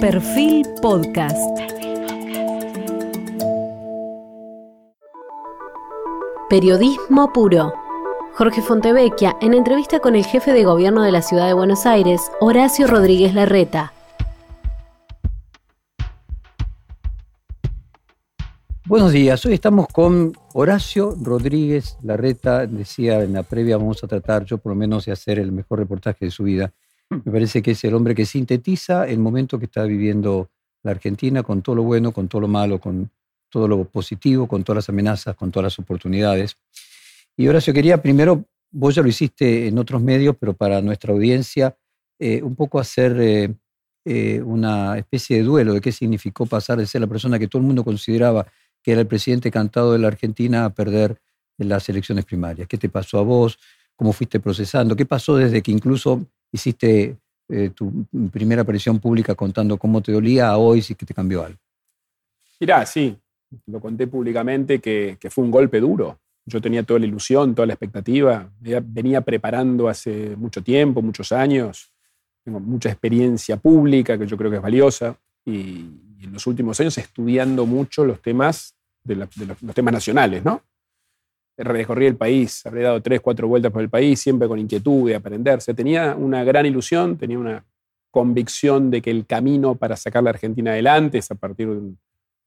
Perfil Podcast. Periodismo puro. Jorge Fontevecchia en entrevista con el jefe de gobierno de la ciudad de Buenos Aires, Horacio Rodríguez Larreta. Buenos días, hoy estamos con Horacio Rodríguez Larreta. Decía en la previa, vamos a tratar, yo por lo menos, de hacer el mejor reportaje de su vida. Me parece que es el hombre que sintetiza el momento que está viviendo la Argentina con todo lo bueno, con todo lo malo, con todo lo positivo, con todas las amenazas, con todas las oportunidades. Y Horacio, quería primero, vos ya lo hiciste en otros medios, pero para nuestra audiencia, eh, un poco hacer eh, eh, una especie de duelo de qué significó pasar de ser la persona que todo el mundo consideraba que era el presidente cantado de la Argentina a perder las elecciones primarias. ¿Qué te pasó a vos? ¿Cómo fuiste procesando? ¿Qué pasó desde que incluso hiciste tu primera aparición pública contando cómo te dolía a hoy si que te cambió algo? Mirá, sí, lo conté públicamente que, fue un golpe duro. Yo tenía toda la ilusión, toda la expectativa. Venía preparando hace mucho tiempo, muchos años. Tengo mucha experiencia pública que yo creo que es valiosa. Y, en los últimos años estudiando mucho los temas, de, los, temas nacionales, ¿no? Recorrí el país, habré dado tres, cuatro vueltas por el país, siempre con inquietud de aprender. Se tenía una gran ilusión, tenía una convicción de que el camino para sacar la Argentina adelante es a partir de un,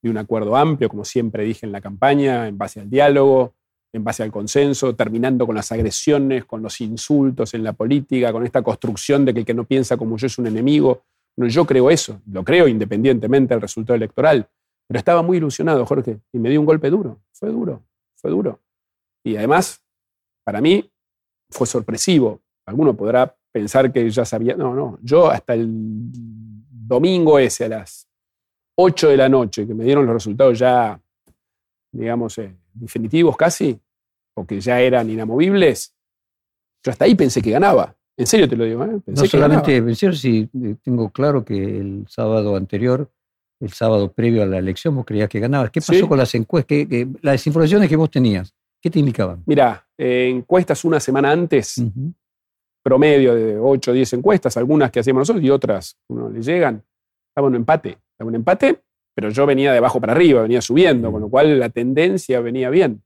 de un acuerdo amplio, como siempre dije en la campaña, en base al diálogo, en base al consenso, terminando con las agresiones, con los insultos en la política, con esta construcción de que el que no piensa como yo es un enemigo. No, yo creo eso, lo creo independientemente del resultado electoral, pero estaba muy ilusionado, Jorge, y me dio un golpe duro, fue duro, fue duro. Y además, para mí, fue sorpresivo. Alguno podrá pensar que ya sabía, no, no, yo hasta el domingo ese a las 8 de la noche, que me dieron los resultados ya, digamos, eh, definitivos casi, o que ya eran inamovibles, yo hasta ahí pensé que ganaba. En serio te lo digo. ¿eh? no solamente, en serio, sí, eh, tengo claro que el sábado anterior, el sábado previo a la elección, vos creías que ganabas. ¿Qué pasó con las encuestas? las desinformaciones que vos tenías, ¿qué te indicaban? Mira, encuestas una semana antes, promedio de 8 o 10 encuestas, algunas que hacíamos nosotros y otras uno le llegan, estaban en empate un empate, pero yo venía de abajo para arriba, venía subiendo, con lo cual la tendencia venía bien.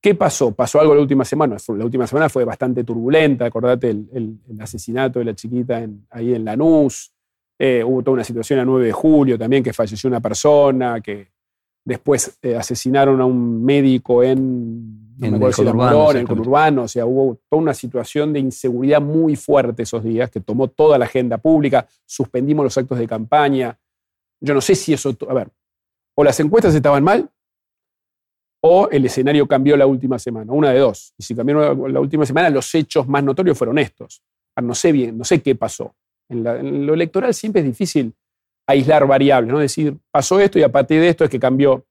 ¿Qué pasó? Pasó algo la última semana. La última semana fue bastante turbulenta. Acordate el, asesinato de la chiquita ahí en Lanús. Eh, hubo toda una situación a 9 de julio también que falleció una persona, que después eh, asesinaron a un médico en, en, el, conurbano, en el conurbano. O sea, hubo toda una situación de inseguridad muy fuerte esos días que tomó toda la agenda pública. Suspendimos los actos de campaña. Yo no sé si eso, a ver, o las encuestas estaban mal o el escenario cambió la última semana, una de dos. Y si cambió la última semana, los hechos más notorios fueron estos. No sé bien, no sé qué pasó. En, lo electoral siempre es difícil aislar variables, ¿no? Decir, pasó esto y a partir de esto es que cambió.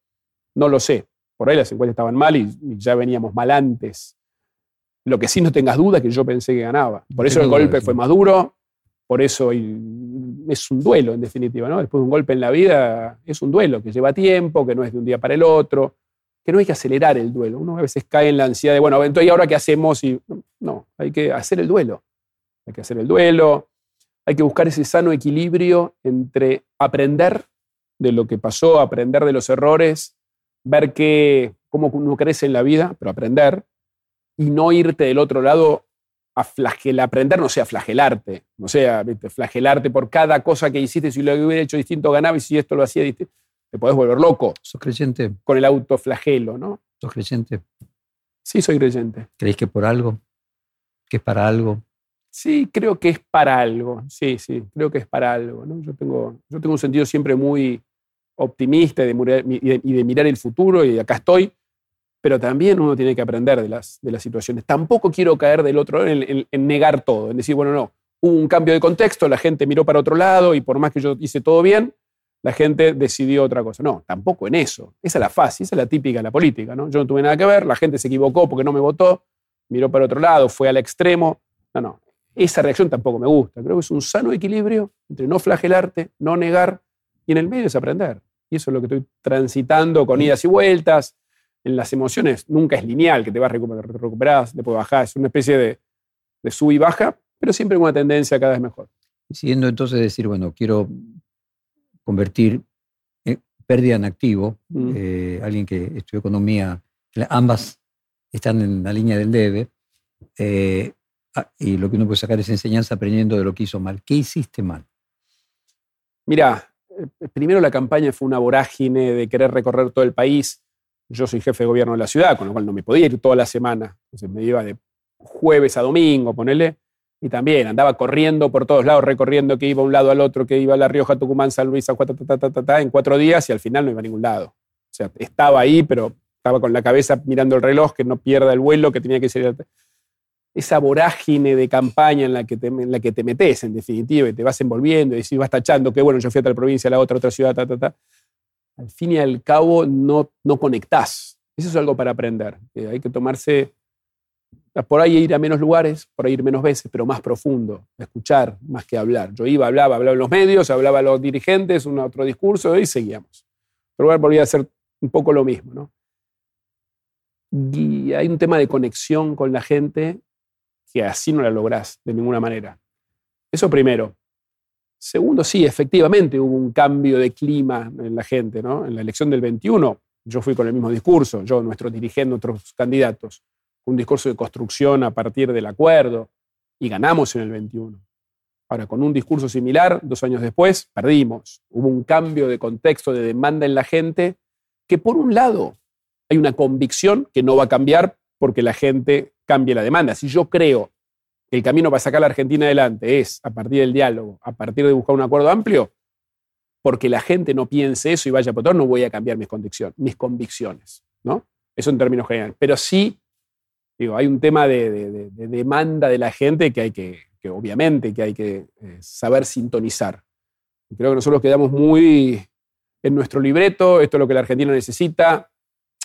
No lo sé. Por ahí las encuestas estaban mal y, ya veníamos mal antes. Lo que sí no tengas duda es que yo pensé que ganaba. Por eso el golpe fue más duro, por eso es un duelo, en definitiva, ¿no? Después de un golpe en la vida, es un duelo que lleva tiempo, que no es de un día para el otro, que no hay que acelerar el duelo. Uno a veces cae en la ansiedad de, bueno, entonces, ¿y ahora qué hacemos? Y, no, hay que hacer el duelo. Hay que hacer el duelo, hay que buscar ese sano equilibrio entre aprender de lo que pasó, aprender de los errores, ver que, cómo uno crece en la vida, pero aprender, y no irte del otro lado a flagelar, aprender no sea flagelarte, no sea flagelarte por cada cosa que hiciste, si lo hubiera hecho distinto ganaba y si esto lo hacía distinto, te podés volver loco. ¿Sos creyente? Con el autoflagelo, ¿no? ¿Sos creyente? Sí, soy creyente. ¿Creéis que por algo? ¿Que es para algo? Sí, creo que es para algo. Sí, sí, creo que es para algo. ¿no? Yo, tengo, yo tengo un sentido siempre muy optimista y de, y de mirar el futuro y acá estoy pero también uno tiene que aprender de las, de las situaciones. Tampoco quiero caer del otro en, en, negar todo, en decir, bueno, no, hubo un cambio de contexto, la gente miró para otro lado y por más que yo hice todo bien, la gente decidió otra cosa. No, tampoco en eso. Esa es la fácil, esa es la típica de la política. ¿no? Yo no tuve nada que ver, la gente se equivocó porque no me votó, miró para otro lado, fue al extremo. No, no, esa reacción tampoco me gusta. Creo que es un sano equilibrio entre no flagelarte, no negar y en el medio es aprender. Y eso es lo que estoy transitando con idas y vueltas, en las emociones nunca es lineal, que te vas recuperar, después bajar, es una especie de, de sub y baja, pero siempre con una tendencia cada vez mejor. Y siguiendo entonces decir, bueno, quiero convertir eh, pérdida en activo. Mm. Eh, alguien que estudió economía, ambas están en la línea del debe. eh, y lo que uno puede sacar es enseñanza aprendiendo de lo que hizo mal. ¿Qué hiciste mal? Mira, eh, primero la campaña fue una vorágine de querer recorrer todo el país. Yo soy jefe de gobierno de la ciudad, con lo cual no me podía ir toda la semana. Entonces me iba de jueves a domingo, ponele. Y también andaba corriendo por todos lados, recorriendo que iba de un lado al otro, que iba a La Rioja, Tucumán, San Luis, a ta, ta, ta, ta, ta, en cuatro días y al final no iba a ningún lado. O sea, estaba ahí, pero estaba con la cabeza mirando el reloj, que no pierda el vuelo, que tenía que ser. Esa vorágine de campaña en la que te, en la que te metes, en definitiva, y te vas envolviendo y vas tachando, que bueno, yo fui a tal provincia, a la otra, otra ciudad, ta, ta, ta. Al fin y al cabo, no, no conectás. Eso es algo para aprender. que hay que tomarse por ahí ir a menos lugares, por ahí ir menos veces, pero más profundo, escuchar más que hablar. Yo iba, hablaba, hablaba en los medios, hablaba a los dirigentes, un otro discurso y seguíamos. Pero lugar volvía a ser un poco lo mismo, ¿no? Y hay un tema de conexión con la gente que así no la lográs de ninguna manera. Eso primero. Segundo, sí, efectivamente hubo un cambio de clima en la gente, ¿no? En la elección del 21, yo fui con el mismo discurso, yo, nuestro dirigente, otros candidatos un discurso de construcción a partir del acuerdo y ganamos en el 21. Ahora, con un discurso similar, dos años después, perdimos. Hubo un cambio de contexto, de demanda en la gente, que por un lado hay una convicción que no va a cambiar porque la gente cambie la demanda. Si yo creo que el camino para sacar a la Argentina adelante es a partir del diálogo, a partir de buscar un acuerdo amplio, porque la gente no piense eso y vaya a votar, no voy a cambiar mis mis convicciones, ¿no? Eso en términos generales. Pero sí Digo, hay un tema de, de, de, demanda de la gente que hay que, obviamente, que hay que eh, saber sintonizar. Creo que nosotros quedamos muy en nuestro libreto, esto es lo que la Argentina necesita.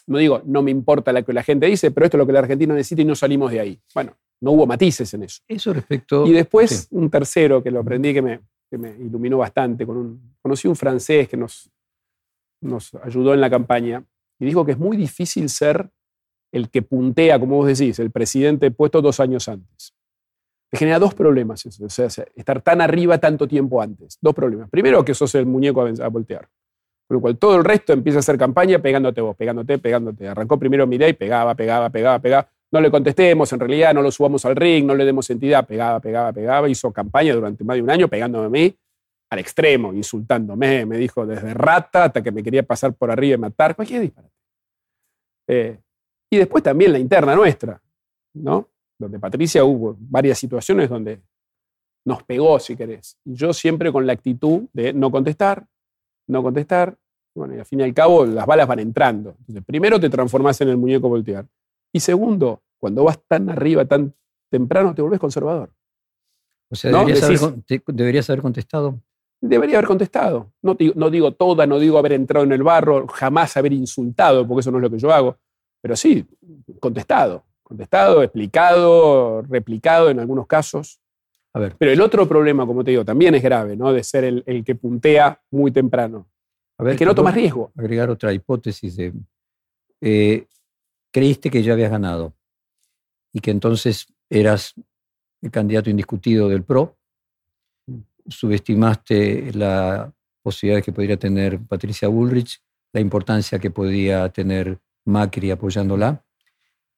No digo, no me importa lo que la gente dice, pero esto es lo que la Argentina necesita y no salimos de ahí. Bueno, no hubo matices en eso. Eso respecto... Y después sí. un tercero que lo aprendí que me, que me iluminó bastante. Con un, conocí un francés que nos, nos ayudó en la campaña y dijo que es muy difícil ser el que puntea, como vos decís, el presidente puesto dos años antes. Te genera dos problemas eso, o sea, estar tan arriba tanto tiempo antes. Dos problemas. Primero, que sos el muñeco a, a voltear. Con lo cual todo el resto empieza a hacer campaña pegándote vos, pegándote, pegándote. Arrancó primero Milei, pegaba, pegaba, pegaba, pegaba. No le contestemos, en realidad no lo subamos al ring, no le demos entidad, pegaba, pegaba, pegaba. Hizo campaña durante más de un año pegándome a mí al extremo, insultándome. Me dijo desde rata hasta que me quería pasar por arriba y matar. Cualquier disparate. Eh, y después también la interna nuestra, ¿no? Donde Patricia hubo varias situaciones donde nos pegó, si querés. Yo siempre con la actitud de no contestar, no contestar. Bueno, y al fin y al cabo las balas van entrando. Entonces, primero te transformás en el muñeco voltear. Y segundo, cuando vas tan arriba, tan temprano, te volvés conservador. O sea, deberías, haber, te, deberías haber contestado. Debería haber contestado. No, no digo toda, no digo haber entrado en el barro, jamás haber insultado, porque eso no es lo que yo hago pero sí, contestado, contestado, explicado, replicado en algunos casos. A ver. Pero el otro problema, como te digo, también es grave, ¿no? De ser el, el que puntea muy temprano. A ver, es que no tomas riesgo. Agregar otra hipótesis de. Eh, creíste que ya habías ganado y que entonces eras el candidato indiscutido del PRO. Subestimaste la posibilidad que podría tener Patricia Bullrich, la importancia que podía tener Macri apoyándola.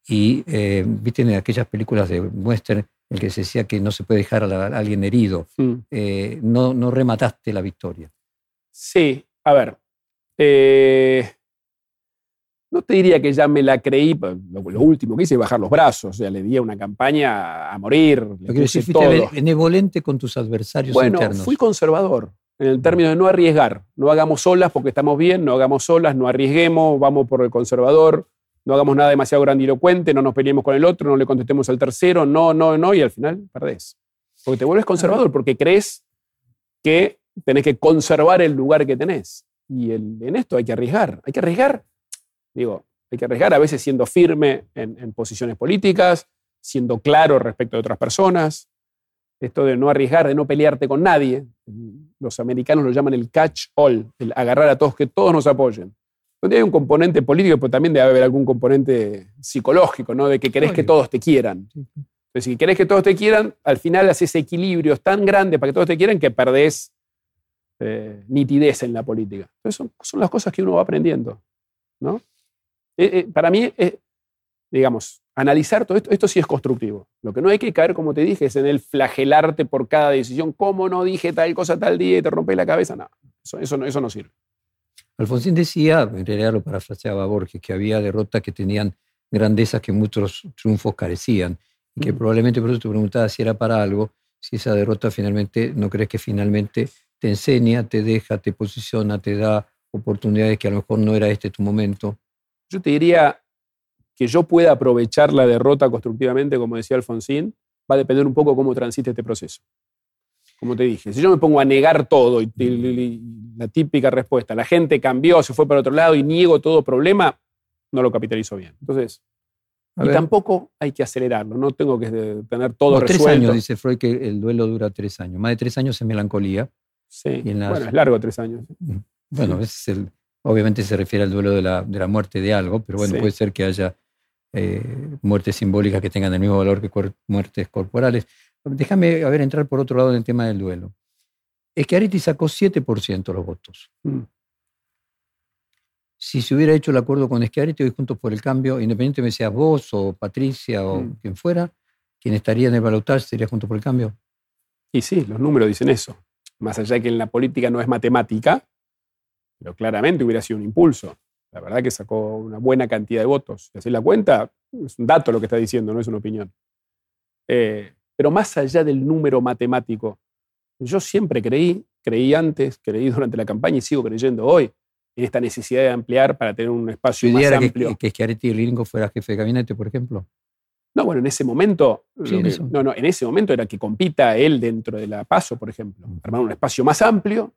Y eh, viste en aquellas películas de western en que se decía que no se puede dejar a, la, a alguien herido. Mm. Eh, no, no remataste la victoria. Sí, a ver. Eh, no te diría que ya me la creí. Lo, lo, último que hice es bajar los brazos. O sea, le di a una campaña a morir. Le que decir, fuiste benevolente con tus adversarios bueno, internos. fui conservador en el término de no arriesgar. No hagamos solas porque estamos bien, no hagamos solas, no arriesguemos, vamos por el conservador, no hagamos nada demasiado grandilocuente, no nos peleemos con el otro, no le contestemos al tercero, no, no, no, y al final perdés. Porque te vuelves conservador, porque crees que tenés que conservar el lugar que tenés. Y el, en esto hay que arriesgar. Hay que arriesgar, digo, hay que arriesgar a veces siendo firme en, en posiciones políticas, siendo claro respecto de otras personas, esto de no arriesgar, de no pelearte con nadie. Los americanos lo llaman el catch all, el agarrar a todos, que todos nos apoyen. Donde hay un componente político, pero también debe haber algún componente psicológico, ¿no? De que querés que todos te quieran. Entonces, si querés que todos te quieran, al final haces equilibrios tan grandes para que todos te quieran que perdés eh, nitidez en la política. Entonces son, las cosas que uno va aprendiendo. ¿no? Eh, eh, para mí, digamos, analizar todo esto, esto sí es constructivo. Lo que no hay que caer, como te dije, es en el flagelarte por cada decisión. ¿Cómo no dije tal cosa tal día y te rompí la cabeza? No, eso, no, eso no sirve. Alfonsín decía, en realidad lo parafraseaba Borges, que había derrotas que tenían grandezas que muchos triunfos carecían y que probablemente por eso te preguntaba si era para algo, si esa derrota finalmente, ¿no crees que finalmente te enseña, te deja, te posiciona, te da oportunidades que a lo mejor no era este tu momento? Yo te diría que yo pueda aprovechar la derrota constructivamente, como decía Alfonsín, va a depender un poco cómo transite este proceso. Como te dije, si yo me pongo a negar todo y, la típica respuesta, la gente cambió, se fue para otro lado y niego todo problema, no lo capitalizo bien. Entonces, y tampoco hay que acelerarlo, no tengo que tener todo resuelto. Tres años, dice Freud, que el duelo dura tres años. Más de tres años es melancolía. Sí, bueno, es largo tres años. Mm. Bueno, es el, obviamente se refiere al duelo de la, de la muerte de algo, pero bueno, puede ser que haya eh, muertes simbólicas que tengan el mismo valor que muertes corporales. Déjame a ver, entrar por otro lado en el tema del duelo. Es que Ariti sacó 7% los votos. Mm si se hubiera hecho el acuerdo con Schiaretti hoy Juntos por el Cambio, independientemente seas vos o Patricia o mm. quien fuera, quien estaría en el balotaje sería Juntos por el Cambio. Y sí, los números dicen eso. Más allá de que en la política no es matemática, pero claramente hubiera sido un impulso. La verdad que sacó una buena cantidad de votos. Si la cuenta, es un dato lo que está diciendo, no es una opinión. Eh, pero más allá del número matemático, yo siempre creí, creí antes, creí durante la campaña y sigo creyendo hoy, en esta necesidad de ampliar para tener un espacio más amplio. Que, que Schiaretti Ringo fuera jefe de gabinete, por ejemplo. No, bueno, en ese momento. No, no, en ese momento era que compita él dentro de la PASO, por ejemplo. Mm. Armar un espacio más amplio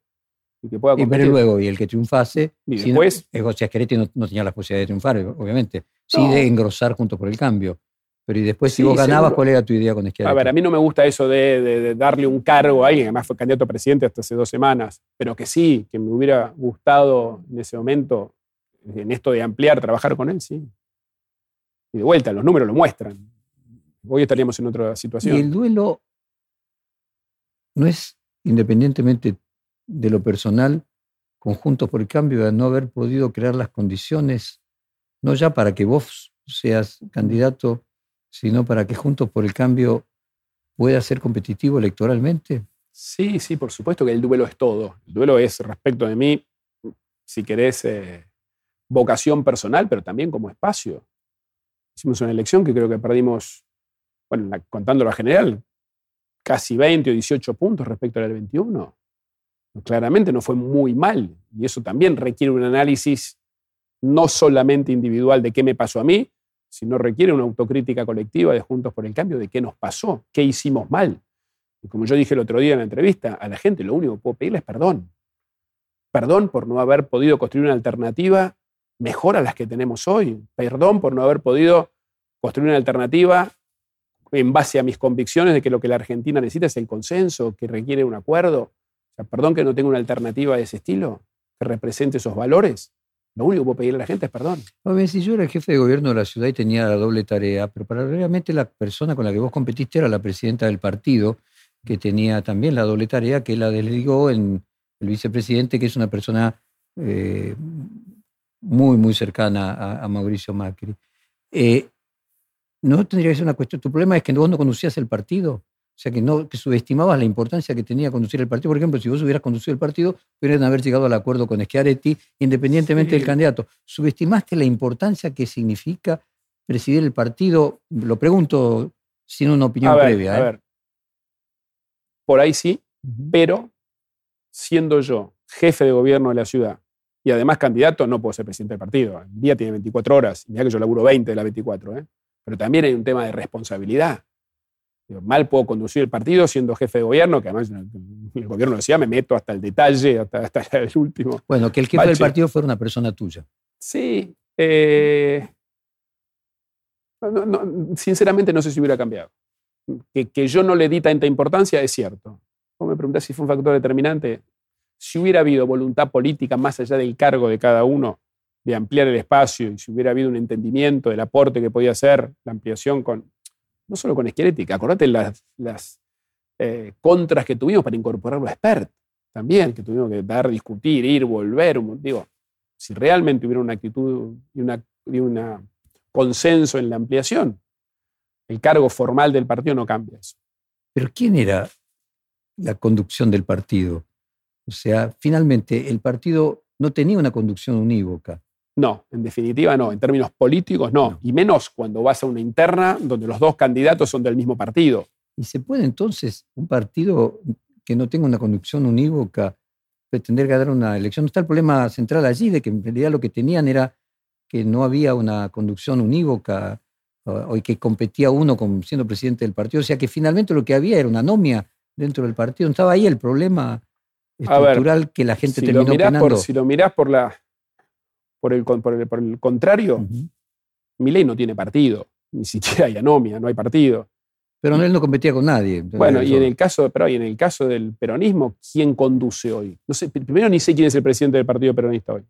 y que pueda competir. Y pero luego, y el que triunfase. Y después. No, Schiaretti no, no, tenía la posibilidad de triunfar, obviamente. Sí, de engrosar junto por el cambio. Pero y después, si vos ganabas, ¿cuál era tu idea con Schiaretti? A ver, a mí no me gusta eso de, darle un cargo a alguien, además fue candidato a presidente hasta hace dos semanas, pero que sí, que me hubiera gustado en ese momento, en esto de ampliar, trabajar con él, sí. Y de vuelta, los números lo muestran. Hoy estaríamos en otra situación. Y el duelo no es, independientemente de lo personal, conjunto por el cambio de no haber podido crear las condiciones, no ya para que vos seas candidato sino para que Juntos por el Cambio pueda ser competitivo electoralmente? Sí, sí, por supuesto que el duelo es todo. El duelo es respecto de mí, si querés, eh, vocación personal, pero también como espacio. Hicimos una elección que creo que perdimos, bueno, contándolo a general, casi 20 o 18 puntos respecto al 21. Claramente no fue muy mal. Y eso también requiere un análisis no solamente individual de qué me pasó a mí, si no requiere una autocrítica colectiva de Juntos por el Cambio de qué nos pasó, qué hicimos mal. Y como yo dije el otro día en la entrevista, a la gente lo único que puedo pedirle es perdón. Perdón por no haber podido construir una alternativa mejor a las que tenemos hoy. Perdón por no haber podido construir una alternativa en base a mis convicciones de que lo que la Argentina necesita es el consenso, que requiere un acuerdo. perdón que no tenga una alternativa de ese estilo, que represente esos valores. Lo único que puedo pedirle a la gente es perdón. Si yo era el jefe de gobierno de la ciudad y tenía la doble tarea, pero paralelamente la persona con la que vos competiste era la presidenta del partido, que tenía también la doble tarea, que la delegó en el vicepresidente, que es una persona eh, muy, muy cercana a, Mauricio Macri. Eh, no tendría que ser una cuestión. Tu problema es que vos no conducías el partido. O sea, que, no, que subestimabas la importancia que tenía conducir el partido. Por ejemplo, si vos hubieras conducido el partido, hubieran haber llegado al acuerdo con Schiaretti, independientemente del candidato. ¿Subestimaste la importancia que significa presidir el partido? Lo pregunto sin una opinión previa. A ¿eh? ver. Por ahí sí, pero siendo yo jefe de gobierno de la ciudad y además candidato, no puedo ser presidente del partido. El día tiene 24 horas, ya que yo laburo 20 de las 24. ¿eh? Pero también hay un tema de responsabilidad mal puedo conducir el partido siendo jefe de gobierno, que además el gobierno decía, me meto hasta el detalle, hasta, el último. Bueno, que el jefe del partido fuera una persona tuya. Sí. Eh, sinceramente no sé si hubiera cambiado. Que, que, yo no le di tanta importancia es cierto. Vos me preguntás si fue un factor determinante. Si hubiera habido voluntad política más allá del cargo de cada uno de ampliar el espacio y si hubiera habido un entendimiento del aporte que podía hacer la ampliación con, no solo con esquelética, acordate las, las eh, contras que tuvimos para incorporarlo a expert. también, que tuvimos que dar, discutir, ir, volver. Digo, si realmente hubiera una actitud y un consenso en la ampliación, el cargo formal del partido no cambia eso. Pero ¿quién era la conducción del partido? O sea, finalmente el partido no tenía una conducción unívoca. No, en definitiva no. En términos políticos no. Y menos cuando vas a una interna donde los dos candidatos son del mismo partido. ¿Y se puede entonces un partido que no tenga una conducción unívoca pretender ganar una elección? ¿No está el problema central allí de que en realidad lo que tenían era que no había una conducción unívoca o, que competía uno con, siendo presidente del partido? O sea que finalmente lo que había era una anomia dentro del partido. ¿No estaba ahí el problema estructural que la gente terminó lo si lo mirás por la por el, por el, contrario, Milei no tiene partido, ni siquiera hay anomia, no hay partido. Pero él no competía con nadie. Bueno, y en el caso, pero en el caso del peronismo, ¿quién conduce hoy? No sé, primero ni sé quién es el presidente del Partido Peronista hoy.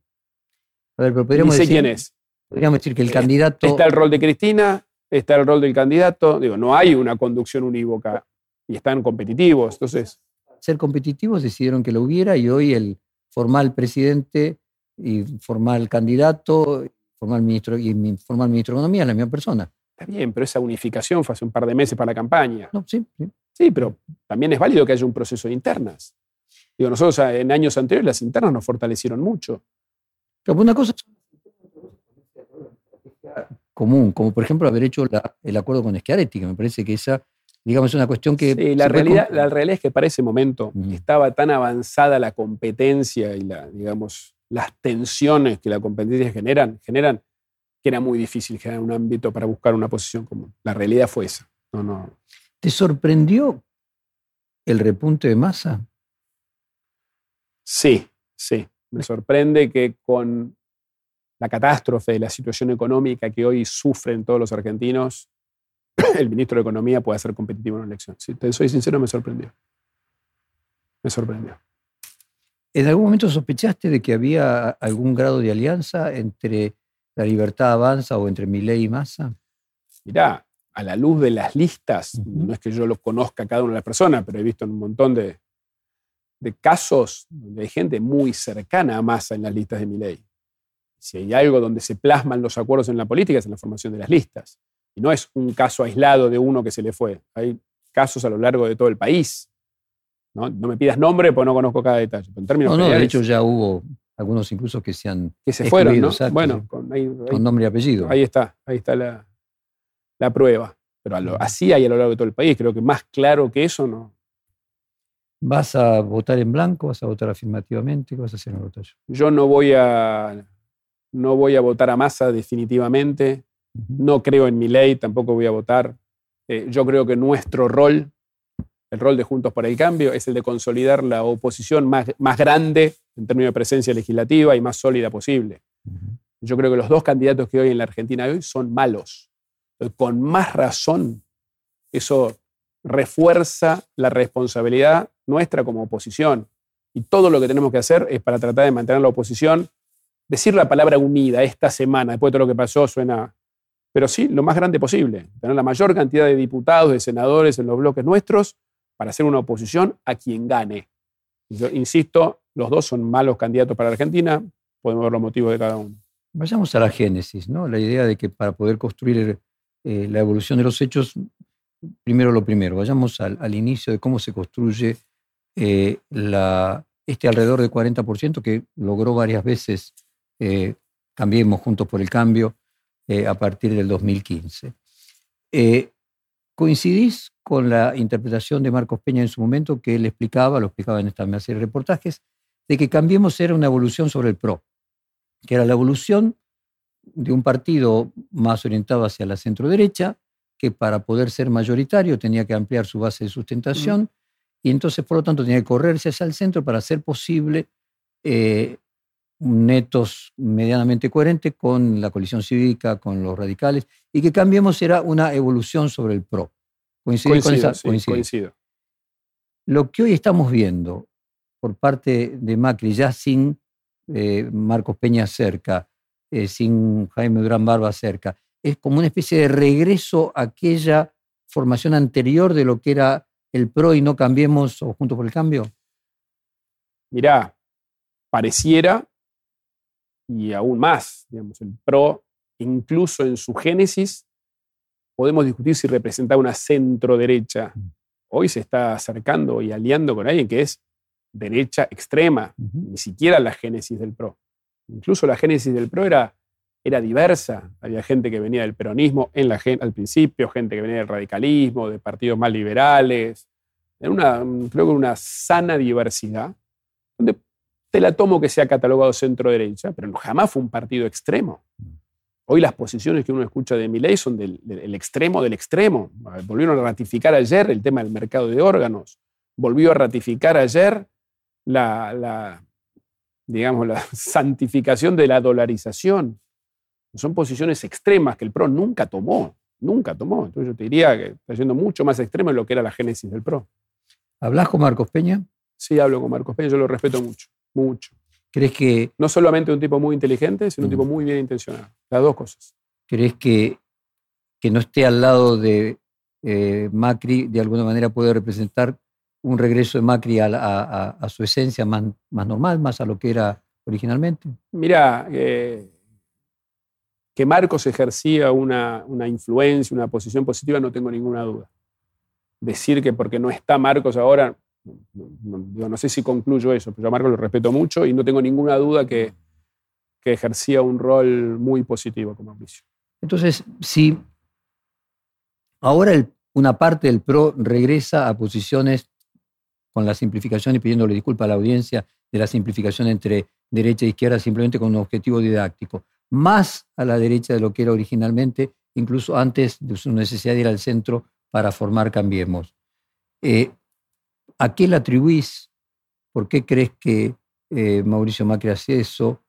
A ver, pero podríamos ni sé quién es. Podríamos decir que el candidato. Está el rol de Cristina, está el rol del candidato. Digo, no hay una conducción unívoca y están competitivos. Entonces. Ser competitivos decidieron que lo hubiera y hoy el formal presidente y formal candidato, formal ministro, y formal ministro de Economía, la misma persona. Está bien, pero esa unificación fue hace un par de meses para la campaña. No, sí, sí. sí, pero también es válido que haya un proceso de internas. Digo, nosotros ah, en años anteriores las internas nos fortalecieron mucho. Pero una cosa común, como por ejemplo haber hecho el acuerdo con Schiaretti, que me parece que esa, digamos, es una cuestión que... Sí, la, realidad, la realidad es que para ese momento estaba tan avanzada la competencia y la, digamos, las tensiones que la competencia generan, generan, que era muy difícil generar un ámbito para buscar una posición común. La realidad fue esa. No, no. ¿Te sorprendió el repunte de masa? Sí, sí. Me sorprende que con la catástrofe de la situación económica que hoy sufren todos los argentinos, el ministro de Economía pueda ser competitivo en una elección. Si te soy sincero, me sorprendió. Me sorprendió. ¿En algún momento sospechaste de que había algún grado de alianza entre la libertad avanza o entre Milei y Massa? Mirá, a la luz de las listas, no es que yo lo conozca a cada una de las personas, pero he visto un montón de, casos donde hay gente muy cercana a Massa en las listas de Milei. Si hay algo donde se plasman los acuerdos en la política es en la formación de las listas. Y no es un caso aislado de uno que se le fue. Hay casos a lo largo de todo el país ¿no? me pidas nombre porque no conozco cada detalle. en términos no, no, de hecho ya hubo algunos incluso que se han que se fueron, ¿no? bueno, con, nombre y apellido. Ahí está, ahí está la, prueba. Pero así hay a lo largo de todo el país. Creo que más claro que eso no. ¿Vas a votar en blanco? ¿Vas a votar afirmativamente? ¿Qué vas a hacer en la votación? Yo no voy a, no voy a votar a masa definitivamente. No creo en mi ley, tampoco voy a votar. Eh, yo creo que nuestro rol el rol de Juntos por el Cambio es el de consolidar la oposición más, más grande en términos de presencia legislativa y más sólida posible. Yo creo que los dos candidatos que hoy en la Argentina hoy son malos. Con más razón, eso refuerza la responsabilidad nuestra como oposición. Y todo lo que tenemos que hacer es para tratar de mantener la oposición, decir la palabra unida esta semana, después de todo lo que pasó, suena, pero sí, lo más grande posible, tener la mayor cantidad de diputados, de senadores en los bloques nuestros para hacer una oposición a quien gane. Yo insisto, los dos son malos candidatos para Argentina, podemos ver los motivos de cada uno. Vayamos a la génesis, ¿no? La idea de que para poder construir eh, la evolución de los hechos, primero lo primero, vayamos al, inicio de cómo se construye eh, este alrededor del 40% que logró varias veces eh, Cambiemos Juntos por el Cambio a partir del 2015. ¿Coincidís con la interpretación de Marcos Peña en su momento, que él explicaba, lo explicaba en esta serie de reportajes, de que Cambiemos era una evolución sobre el PRO, que era la evolución de un partido más orientado hacia la centro-derecha, que para poder ser mayoritario tenía que ampliar su base de sustentación y entonces, por lo tanto, tenía que correrse hacia el centro para hacer posible eh, netos medianamente coherente con la coalición cívica, con los radicales, y que Cambiemos era una evolución sobre el PRO. Coincido, coincido. Lo que hoy estamos viendo por parte de Macri, ya sin eh, Marcos Peña cerca, eh, sin Jaime Durán Barba cerca, es como una especie de regreso a aquella formación anterior de lo que era el PRO y no cambiemos o Juntos por el Cambio. mirá, pareciera, y aún más, digamos, el PRO, incluso en su génesis, podemos discutir si representa una centro derecha. Mm. Hoy se está acercando y aliando con alguien que es derecha extrema, ni siquiera la génesis del PRO. Incluso la génesis del PRO era, era diversa. Había gente que venía del peronismo en la, al principio, gente que venía del radicalismo, de partidos más liberales. En una, creo que una sana diversidad, donde te la tomo que sea catalogado centro derecha, pero jamás fue un partido extremo. Hoy las posiciones que uno escucha de Milei son del, extremo del extremo. Volvieron a ratificar ayer el tema del mercado de órganos. Volvió a ratificar ayer la, digamos, la santificación de la dolarización. Son posiciones extremas que el PRO nunca tomó, nunca tomó. Entonces yo te diría que está yendo mucho más extremo de lo que era la génesis del PRO. ¿Hablas con Marcos Peña? Sí, hablo con Marcos Peña, yo lo respeto mucho, mucho. ¿Crees que... No solamente un tipo muy inteligente, sino un tipo muy bien intencionado. Las dos cosas. ¿Crees que, que no esté al lado de eh, Macri de alguna manera puede representar un regreso de Macri a, su esencia más, más, normal, más a lo que era originalmente? Mira, eh, que Marcos ejercía una, una, influencia, una posición positiva, no tengo ninguna duda. Decir que porque no está Marcos ahora, no, sé si concluyo eso, pero yo a Marcos lo respeto mucho y no tengo ninguna duda que, que ejercía un rol muy positivo como Mauricio. Entonces, si ahora una parte del PRO regresa a posiciones con la simplificación y pidiéndole disculpas a la audiencia de la simplificación entre derecha e izquierda simplemente con un objetivo didáctico, más a la derecha de lo que era originalmente, incluso antes de su necesidad de ir al centro para formar Cambiemos. Eh, ¿A qué le atribuís? ¿Por qué crees que eh, Mauricio Macri hace eso?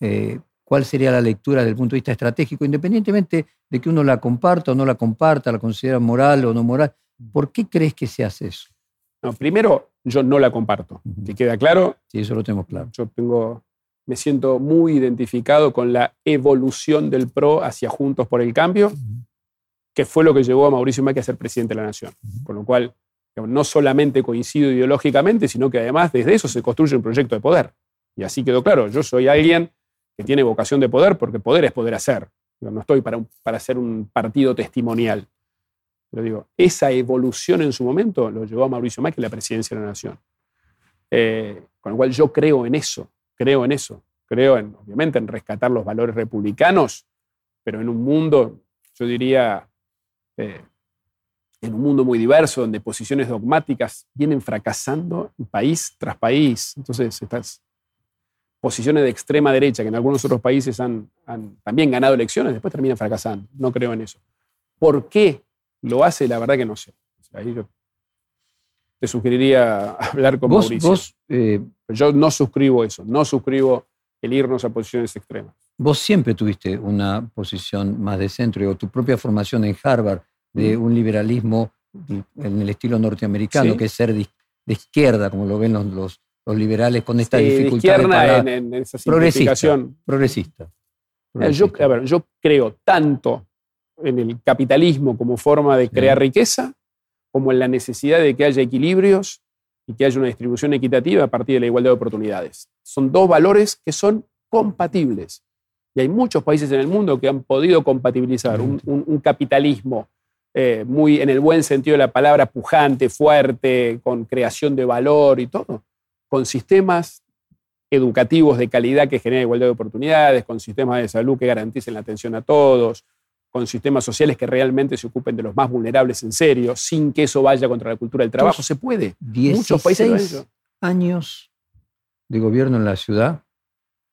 Eh, ¿Cuál sería la lectura desde el punto de vista estratégico, independientemente de que uno la comparta o no la comparta, la considera moral o no moral? ¿Por qué crees que se hace eso? No, primero, yo no la comparto. ¿Te queda claro? Sí, eso lo tenemos claro. Yo tengo, me siento muy identificado con la evolución del PRO hacia Juntos por el Cambio, que fue lo que llevó a Mauricio Macri a ser presidente de la Nación. Con lo cual, no solamente coincido ideológicamente, sino que además desde eso se construye un proyecto de poder. Y así quedó claro, yo soy alguien que tiene vocación de poder porque poder es poder hacer. no estoy para, para hacer un partido testimonial. Pero digo, esa evolución en su momento lo llevó a Mauricio Macri a la presidencia de la Nación. Eh, con lo cual yo creo en eso, creo en eso. Creo, en, obviamente, en rescatar los valores republicanos, pero en un mundo, yo diría, eh, en un mundo muy diverso, donde posiciones dogmáticas vienen fracasando país tras país. Entonces, estas posiciones de extrema derecha, que en algunos otros países han, también ganado elecciones, después terminan fracasando. No creo en eso. ¿Por qué lo hace? La verdad que no sé. ahí yo te sugeriría hablar con Mauricio. Eh, yo no suscribo eso, no suscribo el irnos a posiciones extremas. Vos siempre tuviste una posición más de centro, o tu propia formación en Harvard de un liberalismo en el estilo norteamericano, que es ser de, izquierda, como lo ven los, los, liberales con esta dificultad. De en, esa progresista. progresista. Yo, yo creo tanto en el capitalismo como forma de crear riqueza, como en la necesidad de que haya equilibrios y que haya una distribución equitativa a partir de la igualdad de oportunidades. Son dos valores que son compatibles. Y hay muchos países en el mundo que han podido compatibilizar un capitalismo eh, muy en el buen sentido de la palabra, pujante, fuerte, con creación de valor y todo, con sistemas educativos de calidad que generen igualdad de oportunidades, con sistemas de salud que garanticen la atención a todos, con sistemas sociales que realmente se ocupen de los más vulnerables en serio, sin que eso vaya contra la cultura del trabajo. se puede. Muchos países años de gobierno en la ciudad,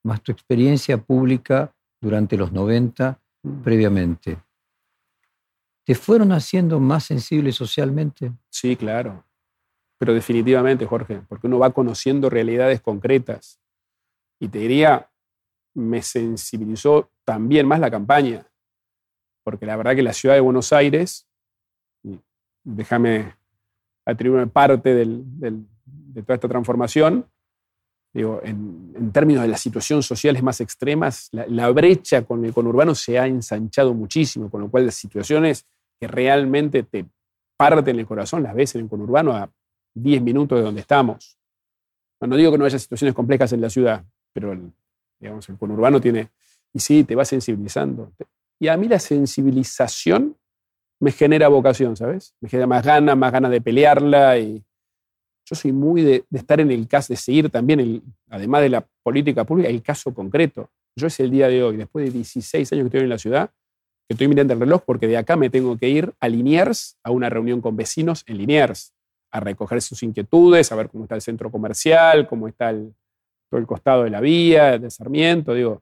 más tu experiencia pública durante los 90 mm. previamente. ¿Te fueron haciendo más sensible socialmente? Sí, claro. Pero definitivamente, Jorge, porque uno va conociendo realidades concretas. Y te diría, me sensibilizó también más la campaña. Porque la verdad que la ciudad de Buenos Aires, déjame atribuirme parte de toda esta transformación, digo, en, términos de las situaciones sociales más extremas, la, la, brecha con el conurbano se ha ensanchado muchísimo, con lo cual las situaciones que realmente te parten el corazón, las ves en el conurbano a 10 minutos de donde estamos. No, digo que no haya situaciones complejas en la ciudad, pero el, digamos, el conurbano tiene, y sí, te va sensibilizando. Y a mí la sensibilización me genera vocación, ¿sabes? Me genera más ganas, más ganas de pelearla y yo soy muy de, estar en el caso, de seguir también, el, además de la política pública, el caso concreto. Yo es el día de hoy, después de 16 años que estoy en la ciudad, que estoy mirando el reloj porque de acá me tengo que ir a Liniers, a una reunión con vecinos en Liniers, a recoger sus inquietudes, a ver cómo está el centro comercial, cómo está el, todo el costado de la vía, de Sarmiento, digo,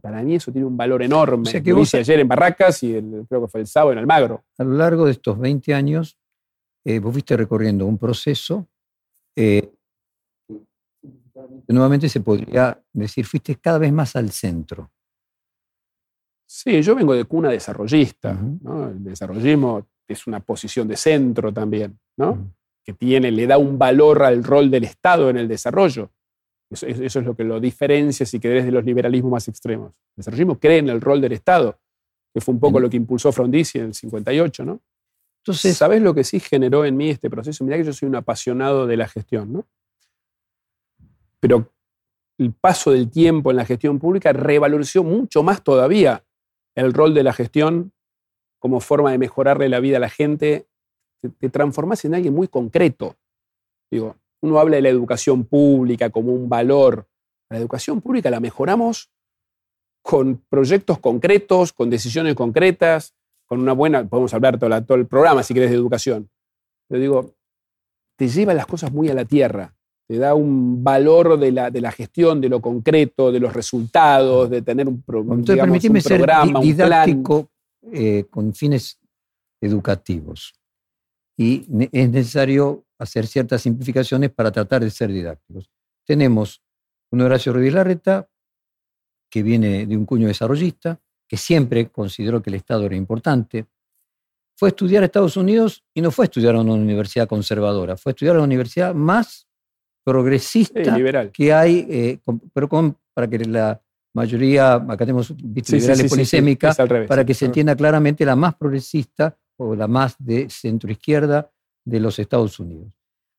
para mí eso tiene un valor enorme. O que lo hice ayer en Barracas y creo que fue el sábado en Almagro. A lo largo de estos 20 años, eh, vos fuiste recorriendo un proceso, eh, nuevamente se podría decir, fuiste cada vez más al centro. Sí, yo vengo de cuna desarrollista. El desarrollismo es una posición de centro también, ¿no? que tiene, le da un valor al rol del Estado en el desarrollo. Eso, es lo que lo diferencia, si querés, de los liberalismos más extremos. El desarrollismo cree en el rol del Estado, que fue un poco lo que impulsó Frondizi en el 58, ¿no? Entonces, ¿sabés lo que sí generó en mí este proceso? Mirá que yo soy un apasionado de la gestión, ¿no? Pero el paso del tiempo en la gestión pública revalorizó mucho más todavía el rol de la gestión como forma de mejorarle la vida a la gente, te, te transformas en alguien muy concreto. Digo, uno habla de la educación pública como un valor. La educación pública la mejoramos con proyectos concretos, con decisiones concretas, con una buena, podemos hablar todo, todo el programa si querés de educación. Pero digo, te lleva las cosas muy a la tierra, te da un valor de la, de la gestión, de lo concreto, de los resultados, de tener un, Entonces, digamos, un programa, ser didáctico eh, con fines educativos. Y es necesario hacer ciertas simplificaciones para tratar de ser didácticos. Tenemos un Horacio Rodríguez Larreta, que viene de un cuño desarrollista, que siempre consideró que el Estado era importante. Fue a estudiar a Estados Unidos y no fue a estudiar a una universidad conservadora, fue a estudiar a una universidad más progresista que hay, eh, pero con, para que la mayoría, acá tenemos visto liberales polisémicas, para que se entienda claramente la más progresista o la más de centro izquierda de los Estados Unidos.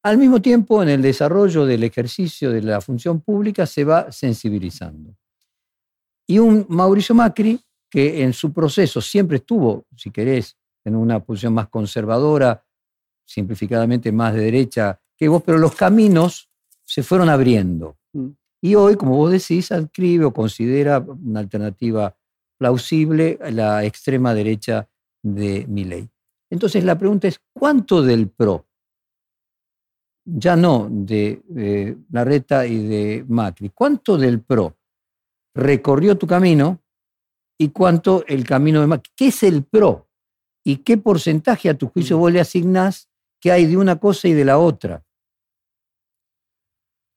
Al mismo tiempo, en el desarrollo del ejercicio de la función pública se va sensibilizando. Y un Mauricio Macri, que en su proceso siempre estuvo, si querés, en una posición más conservadora, simplificadamente más de derecha que vos, pero los caminos se fueron abriendo. Mm. Y hoy, como vos decís, adscribe o considera una alternativa plausible la extrema derecha de mi ley. Entonces la pregunta es, ¿cuánto del PRO, ya no de, Larreta y de Macri, cuánto del PRO recorrió tu camino y cuánto el camino de Macri? ¿Qué es el PRO? ¿Y qué porcentaje a tu juicio mm. vos le asignás que hay de una cosa y de la otra?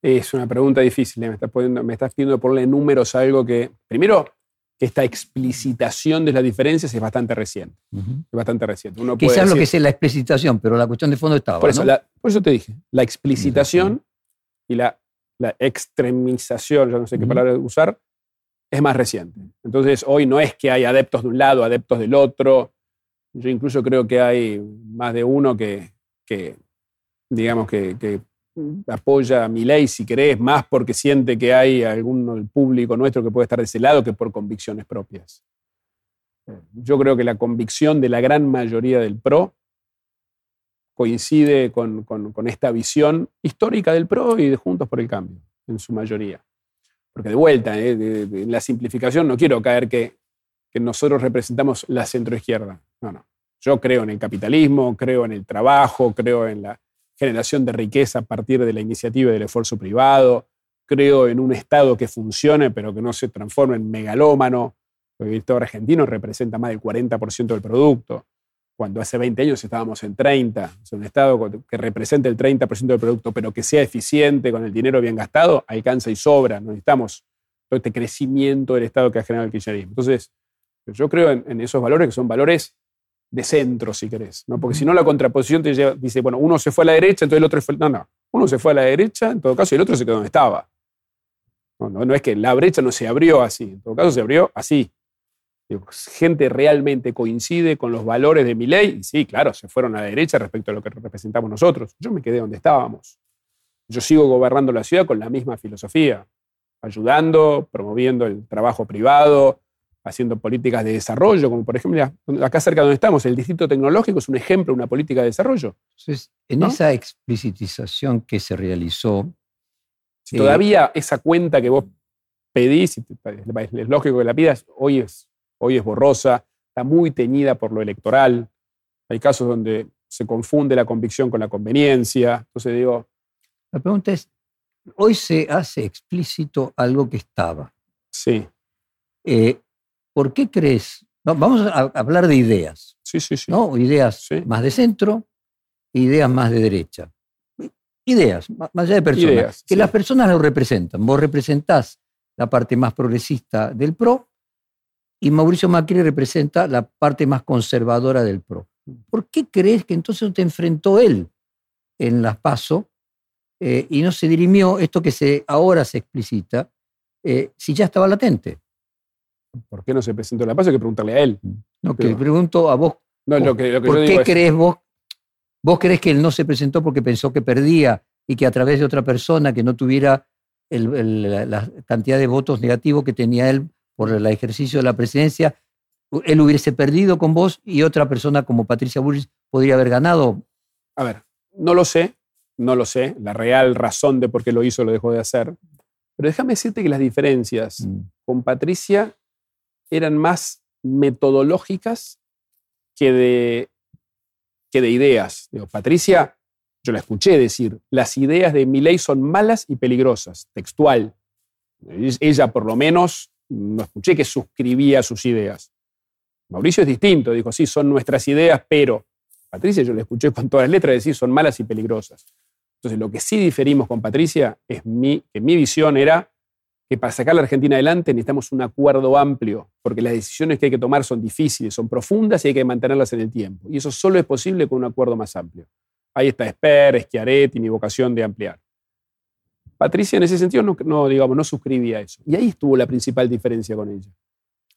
Es una pregunta difícil, ¿eh? me, estás me estás pidiendo ponerle números a algo que, primero, que esta explicitación de las diferencias es bastante reciente. Es bastante reciente. Uno Quizás lo que es la explicitación, pero la cuestión de fondo estaba. Por eso, por eso te dije, la explicitación y la, la, extremización, ya no sé qué palabra usar, es más reciente. Entonces, hoy no es que hay adeptos de un lado, adeptos del otro. Yo incluso creo que hay más de uno que, que digamos, que, que apoya a mi ley, si querés, más porque siente que hay algún público nuestro que puede estar de ese lado que por convicciones propias. Eh, yo creo que la convicción de la gran mayoría del PRO coincide con, esta visión histórica del PRO y de Juntos por el Cambio, en su mayoría. Porque de vuelta, eh, en la simplificación no quiero caer que, que nosotros representamos la centroizquierda. No, no. Yo creo en el capitalismo, creo en el trabajo, creo en la, generación de riqueza a partir de la iniciativa y del esfuerzo privado. Creo en un Estado que funcione, pero que no se transforme en megalómano. El Estado argentino representa más del 40% del producto, cuando hace 20 años estábamos en 30. O un Estado que represente el 30% del producto, pero que sea eficiente con el dinero bien gastado, alcanza y sobra. No necesitamos todo este crecimiento del Estado que ha generado el kirchnerismo. Entonces, yo creo en esos valores que son valores de centro, si querés. ¿no? Porque si no, la contraposición te dice, bueno, uno se fue a la derecha, entonces el otro fue. No, no. Uno se fue a la derecha, en todo caso, y el otro se quedó donde estaba. No, no, es que la brecha no se abrió así, en todo caso se abrió así. gente realmente coincide con los valores de mi ley, y sí, claro, se fueron a la derecha respecto a lo que representamos nosotros. Yo me quedé donde estábamos. yo sigo gobernando la ciudad con la misma filosofía, ayudando, promoviendo el trabajo privado, haciendo políticas de desarrollo, como por ejemplo acá cerca donde estamos, el Distrito Tecnológico es un ejemplo de una política de desarrollo. Entonces, en esa explicitización que se realizó... Si todavía esa cuenta que vos pedís, es lógico que la pidas, hoy es, hoy es borrosa, está muy teñida por lo electoral, hay casos donde se confunde la convicción con la conveniencia, entonces digo... La pregunta es, hoy se hace explícito algo que estaba. Sí. Eh, ¿Por qué crees? vamos a hablar de ideas. Sí, sí, sí. ¿no? Ideas más de centro, ideas más de derecha. Ideas, más allá de personas. que las personas lo representan. Vos representás la parte más progresista del PRO y Mauricio Macri representa la parte más conservadora del PRO. ¿Por qué crees que entonces te enfrentó él en las PASO eh, y no se dirimió esto que se, ahora se explicita eh, si ya estaba latente? ¿Por qué no se presentó en la PASO? Hay que preguntarle a él. No, que le pregunto a vos. No, lo que, ¿Por qué crees vos? ¿Vos crees que él no se presentó porque pensó que perdía y que a través de otra persona que no tuviera la cantidad de votos negativos que tenía él por el ejercicio de la presidencia, él hubiese perdido con vos y otra persona como Patricia Bullrich podría haber ganado? A ver, no lo sé, no lo sé, la real razón de por qué lo hizo lo dejó de hacer. Pero déjame decirte que las diferencias mm. con Patricia eran más metodológicas que de, que de ideas. Digo, Patricia, yo la escuché decir, las ideas de Milley son malas y peligrosas, textual. Ella, por lo menos, no escuché que suscribía sus ideas. Mauricio es distinto, dijo, sí, son nuestras ideas, pero Patricia yo la escuché con todas las letras decir, son malas y peligrosas. Entonces, lo que sí diferimos con Patricia es mi, que mi visión era que para sacar a la Argentina adelante necesitamos un acuerdo amplio, porque las decisiones que hay que tomar son difíciles, son profundas y hay que mantenerlas en el tiempo. Y eso solo es posible con un acuerdo más amplio. Ahí está Esper, Schiaretti, mi vocación de ampliar. Patricia en ese sentido no, digamos, no suscribía eso. Y ahí estuvo la principal diferencia con ella.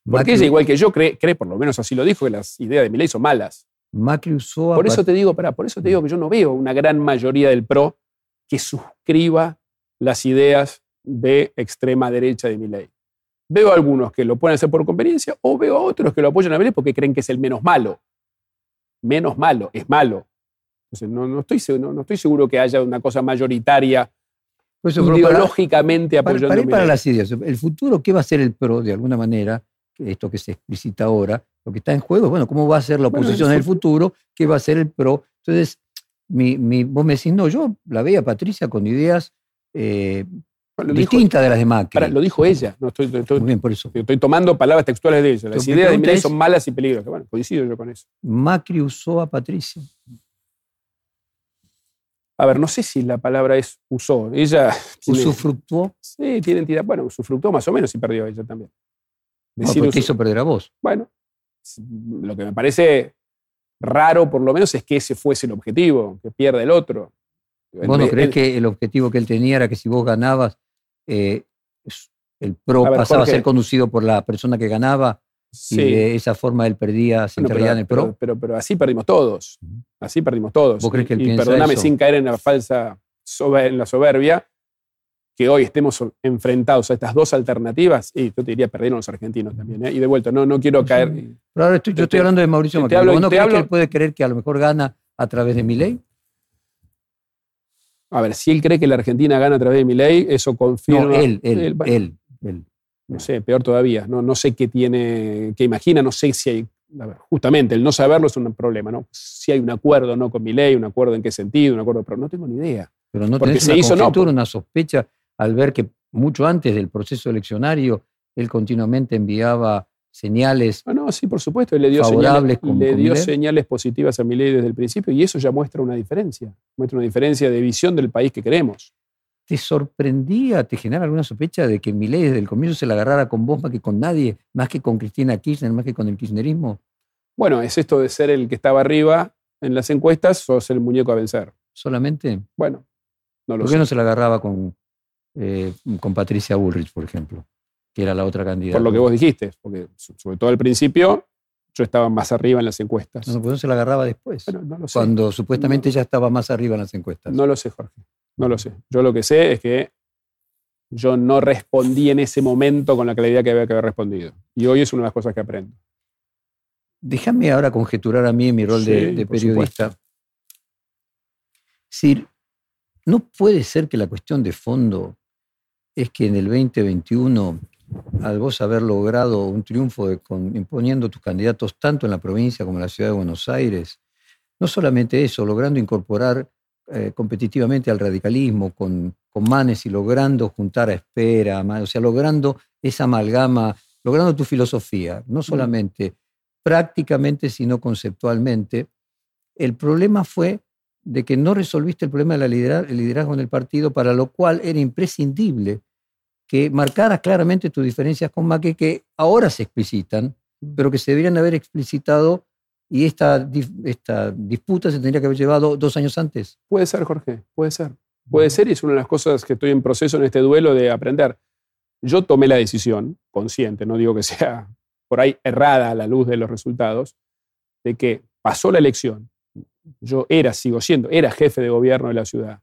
Porque ella, igual que yo, cree, cree, por lo menos así lo dijo, que las ideas de Milei son malas. Macri usó por eso te digo, para, por eso te digo que yo no veo una gran mayoría del PRO que suscriba las ideas de extrema derecha de mi ley. Veo algunos que lo pueden hacer por conveniencia o veo a otros que lo apoyan a Milei porque creen que es el menos malo. Menos malo, es malo. Entonces, no, no, estoy, no, no estoy seguro que haya una cosa mayoritaria pues ideológicamente apoyando para, para, para las ideas. El futuro, ¿qué va a ser el PRO de alguna manera? Esto que se explicita ahora, lo que está en juego, bueno, ¿cómo va a ser la oposición en el futuro? ¿Qué va a ser el PRO? Entonces, mi, mi, vos me decís, no, yo la veía Patricia con ideas eh, distinta de las de Macri. lo dijo ella. No, estoy, estoy, Muy bien, por eso. Estoy tomando palabras textuales de ella. Las ideas de Milei son malas y peligrosas. Bueno, coincido yo con eso. Macri usó a Patricia. A ver, no sé si la palabra es usó. Ella. ¿Usufructuó? Sí, tiene entidad. Bueno, usufructuó más o menos y perdió ella también. Decir, no, te hizo perder a vos. Bueno, lo que me parece raro, por lo menos, es que ese fuese el objetivo, que pierda el otro. ¿Vos no crees que el objetivo que él tenía era que si vos ganabas, eh, el PRO pasaba a ser conducido por la persona que ganaba y de esa forma él perdía, se en el PRO? Pero, pero, así perdimos todos. Así perdimos todos. ¿Vos crees que él y, perdóname sin caer en la falsa en la soberbia, que hoy estemos enfrentados a estas dos alternativas, y yo te diría, perdieron los argentinos también. ¿eh? Y de vuelta, no, no quiero caer. Pero ahora yo estoy hablando de Mauricio Macri. ¿No crees que él puede creer que a lo mejor gana a través de mi ley? A ver, si él cree que la Argentina gana a través de mi ley, eso confirma. No, él, él, él, No sé, peor todavía. No, no sé qué tiene, qué imagina, no sé si hay. justamente, el no saberlo es un problema, ¿no? Si hay un acuerdo no con mi ley, un acuerdo en qué sentido, un acuerdo, pero no tengo ni idea. Pero no Porque se hizo, no, una sospecha al ver que mucho antes del proceso eleccionario él continuamente enviaba señales ah, no, sí, por supuesto. le dio, favorables señales, le dio señales positivas a ley desde el principio y eso ya muestra una diferencia. Muestra una diferencia de visión del país que queremos. ¿Te sorprendía, te genera alguna sospecha de que ley desde el comienzo se la agarrara con vos más que con nadie, más que con Cristina Kirchner, más que con el kirchnerismo? Bueno, es esto de ser el que estaba arriba en las encuestas ser el muñeco a vencer. ¿Solamente? Bueno, no lo ¿Por qué no se la agarraba con, eh, con Patricia Bullrich, por ejemplo? Que era la otra candidata. Por lo que vos dijiste, porque sobre todo al principio yo estaba más arriba en las encuestas. No, pues no se la agarraba después. Cuando supuestamente ya estaba más arriba en las encuestas. No lo sé, Jorge. No lo sé. Yo lo que sé es que yo no respondí en ese momento con la claridad que había que haber respondido. Y hoy es una de las cosas que aprendo. Déjame ahora conjeturar a mí en mi rol de, Sí, de periodista. Es decir, no puede ser que la cuestión de fondo es que en el 2021, al vos haber logrado un triunfo de- con- imponiendo tus candidatos tanto en la provincia como en la ciudad de Buenos Aires, no solamente eso, logrando incorporar eh, competitivamente al radicalismo con, con Manes y logrando juntar a Espera, o sea, logrando esa amalgama, logrando tu filosofía, no solamente prácticamente, sino conceptualmente. El problema fue de que no resolviste el problema del liderazgo en el partido, para lo cual era imprescindible que marcaras claramente tus diferencias con Macri, que ahora se explicitan, pero que se deberían haber explicitado y esta, esta disputa se tendría que haber llevado dos años antes. Puede ser, Jorge, puede ser. Puede ser y es una de las cosas que estoy en proceso en este duelo de aprender. Yo tomé la decisión, consciente, no digo que sea por ahí errada a la luz de los resultados, de que pasó la elección. Yo era, sigo siendo, era jefe de gobierno de la ciudad,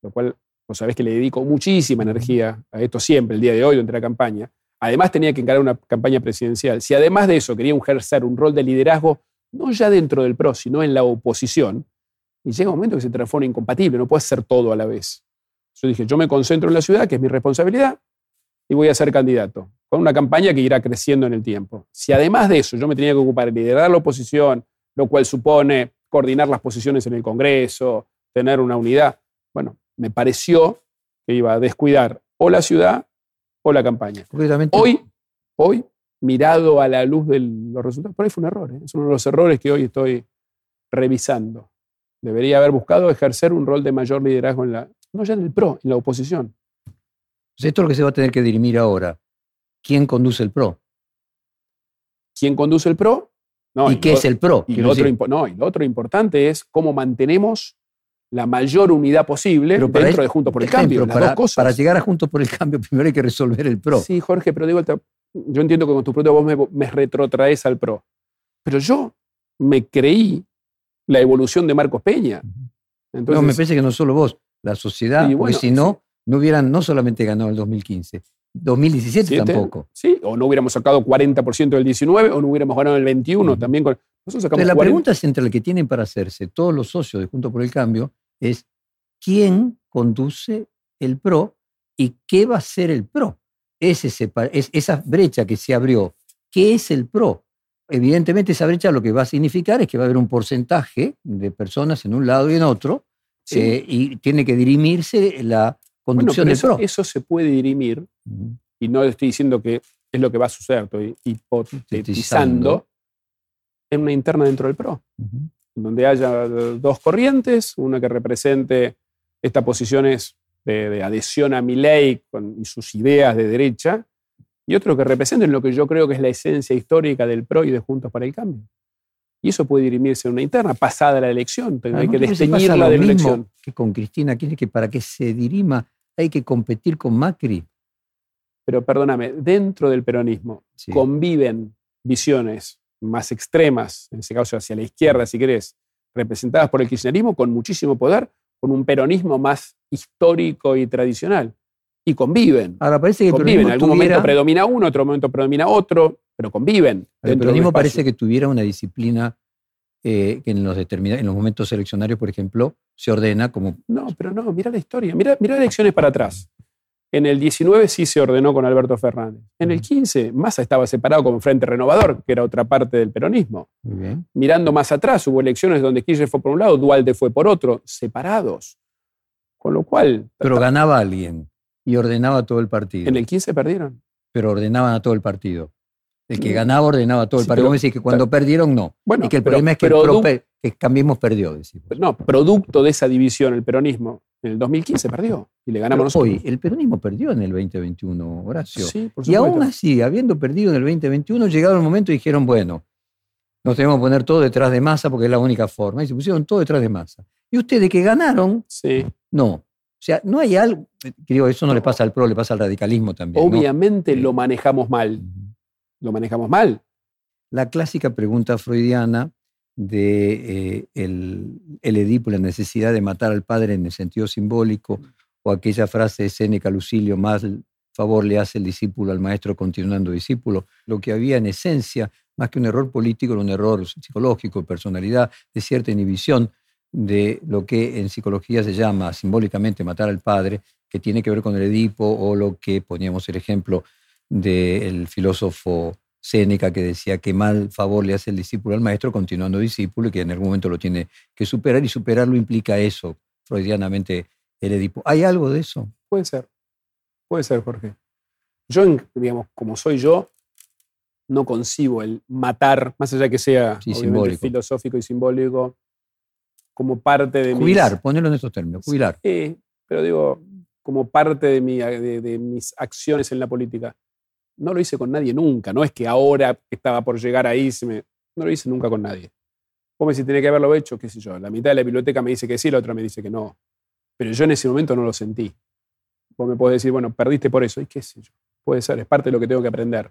lo cual vos sabés que le dedico muchísima energía a esto siempre, el día de hoy, durante la campaña. Además tenía que encarar una campaña presidencial. Si además de eso quería ejercer un rol de liderazgo, no ya dentro del PRO, sino en la oposición, y llega un momento que se transforma incompatible, no puedes hacer todo a la vez. Yo dije, yo me concentro en la ciudad, que es mi responsabilidad, y voy a ser candidato, con una campaña que irá creciendo en el tiempo. Si además de eso yo me tenía que ocupar de liderar la oposición, lo cual supone coordinar las posiciones en el Congreso, tener una unidad, bueno, me pareció que iba a descuidar o la ciudad o la campaña. Hoy, hoy, mirado a la luz de los resultados, por ahí fue un error. ¿eh? Es uno de los errores que hoy estoy revisando. Debería haber buscado ejercer un rol de mayor liderazgo en la, no ya en el PRO, en la oposición. pues esto es lo que se va a tener que dirimir ahora. ¿Quién conduce el PRO? ¿Quién conduce el PRO? No, ¿Y qué lo- es el PRO? Y Quiero lo, otro, decir, impo- no, y lo otro importante es cómo mantenemos la mayor unidad posible Pero dentro es- de Juntos por el Cambio. Las para, dos cosas. para llegar a Juntos por el Cambio, primero hay que resolver el PRO. Sí, Jorge, pero vuelta, yo entiendo que con tu pregunta vos me, me retrotraes al PRO. Pero yo me creí la evolución de Marcos Peña. Entonces, no, me parece que no solo vos, la sociedad, Y porque bueno, si no, no hubieran no solamente ganado el 2015, 2017 ¿siete? tampoco. Sí, o no hubiéramos sacado 40% del 19, o no hubiéramos ganado el 21 Ujú. también. Con, nosotros sacamos Entonces, la 40. pregunta central que tienen para hacerse todos los socios de Juntos por el Cambio es quién conduce el PRO y qué va a ser el PRO. Ese es, esa brecha que se abrió, ¿qué es el PRO? Evidentemente esa brecha lo que va a significar es que va a haber un porcentaje de personas en un lado y en otro Sí. eh, y tiene que dirimirse la conducción del eso, PRO. eso se puede dirimir, y no estoy diciendo que es lo que va a suceder, estoy hipotetizando en una interna dentro del PRO. Ujú. Donde haya dos corrientes, una que represente estas posiciones de, de adhesión a mi ley y sus ideas de derecha, y otro que representen lo que yo creo que es la esencia histórica del PRO y de Juntos para el Cambio. Y eso puede dirimirse en una interna, pasada la elección, pero hay que desteñirla de la elección. que con Cristina Kirchner, que para que se dirima hay que competir con Macri. Pero perdóname, dentro del peronismo Sí. conviven visiones más extremas, en ese caso hacia la izquierda, si querés, representadas por el kirchnerismo con muchísimo poder, con un peronismo más histórico y tradicional. Y conviven. Ahora parece que el conviven. En algún tuviera, momento predomina uno, otro momento predomina otro, pero conviven. el peronismo parece que tuviera una disciplina eh, que en los, en los momentos eleccionarios, por ejemplo, se ordena como... No, pero no, mira la historia. Mira, mira elecciones para atrás. En el 19 sí se ordenó con Alberto Fernández. En el 15 Massa estaba separado como Frente Renovador, que era otra parte del peronismo. Muy bien. Mirando más atrás, hubo elecciones donde Kirchner fue por un lado, Dualde fue por otro, separados. Con lo cual, Pero ganaba alguien y ordenaba todo el partido. en el 15 perdieron. Pero ordenaban a todo el partido. El que Mm. ganaba ordenaba todo el Sí, partido. Vos decís que cuando perdieron, no. Bueno, y que el pero- problema es que, el PRO que Cambiemos perdió, decimos. No, producto de esa división, el peronismo, en el 2015 perdió y le ganamos nosotros. hoy, el peronismo perdió en el 2021, Horacio. Sí, por Y aún así, habiendo perdido en el 2021, llegaron el momento y dijeron, bueno, nos tenemos que poner todo detrás de masa porque es la única forma. Y se pusieron todo detrás de masa. Y ustedes que ganaron, Sí. no. O sea, no hay algo, creo, eso no le pasa al PRO, le pasa al radicalismo también. Obviamente lo manejamos mal. Lo manejamos mal. La clásica pregunta freudiana de eh, el, el, Edipo, la necesidad de matar al padre en el sentido simbólico, o aquella frase de Seneca Lucilio, más favor le hace el discípulo al maestro continuando discípulo, lo que había en esencia, más que un error político, era un error psicológico, de personalidad, de cierta inhibición de lo que en psicología se llama simbólicamente matar al padre, que tiene que ver con el Edipo, o lo que poníamos el ejemplo del filósofo Séneca que decía que mal favor le hace el discípulo al maestro continuando discípulo y que en algún momento lo tiene que superar y superarlo implica eso, freudianamente el Edipo. ¿Hay algo de eso? Puede ser, puede ser, Jorge. Yo, digamos, como soy yo, no concibo el matar, más allá que sea filosófico y simbólico, como parte de Jubilar, ponerlo en esos términos, jubilar. Sí, pero digo, como parte de, mi, de mis acciones en la política no lo hice con nadie nunca. No es que ahora estaba por llegar ahí, se no lo hice nunca con nadie. Vos si tenía que haberlo hecho, qué sé yo. La mitad de la biblioteca me dice que sí, la otra me dice que no. Pero yo en ese momento no lo sentí. Vos me podés decir, bueno, perdiste por eso. Y qué sé yo. Puede ser, es parte de lo que tengo que aprender.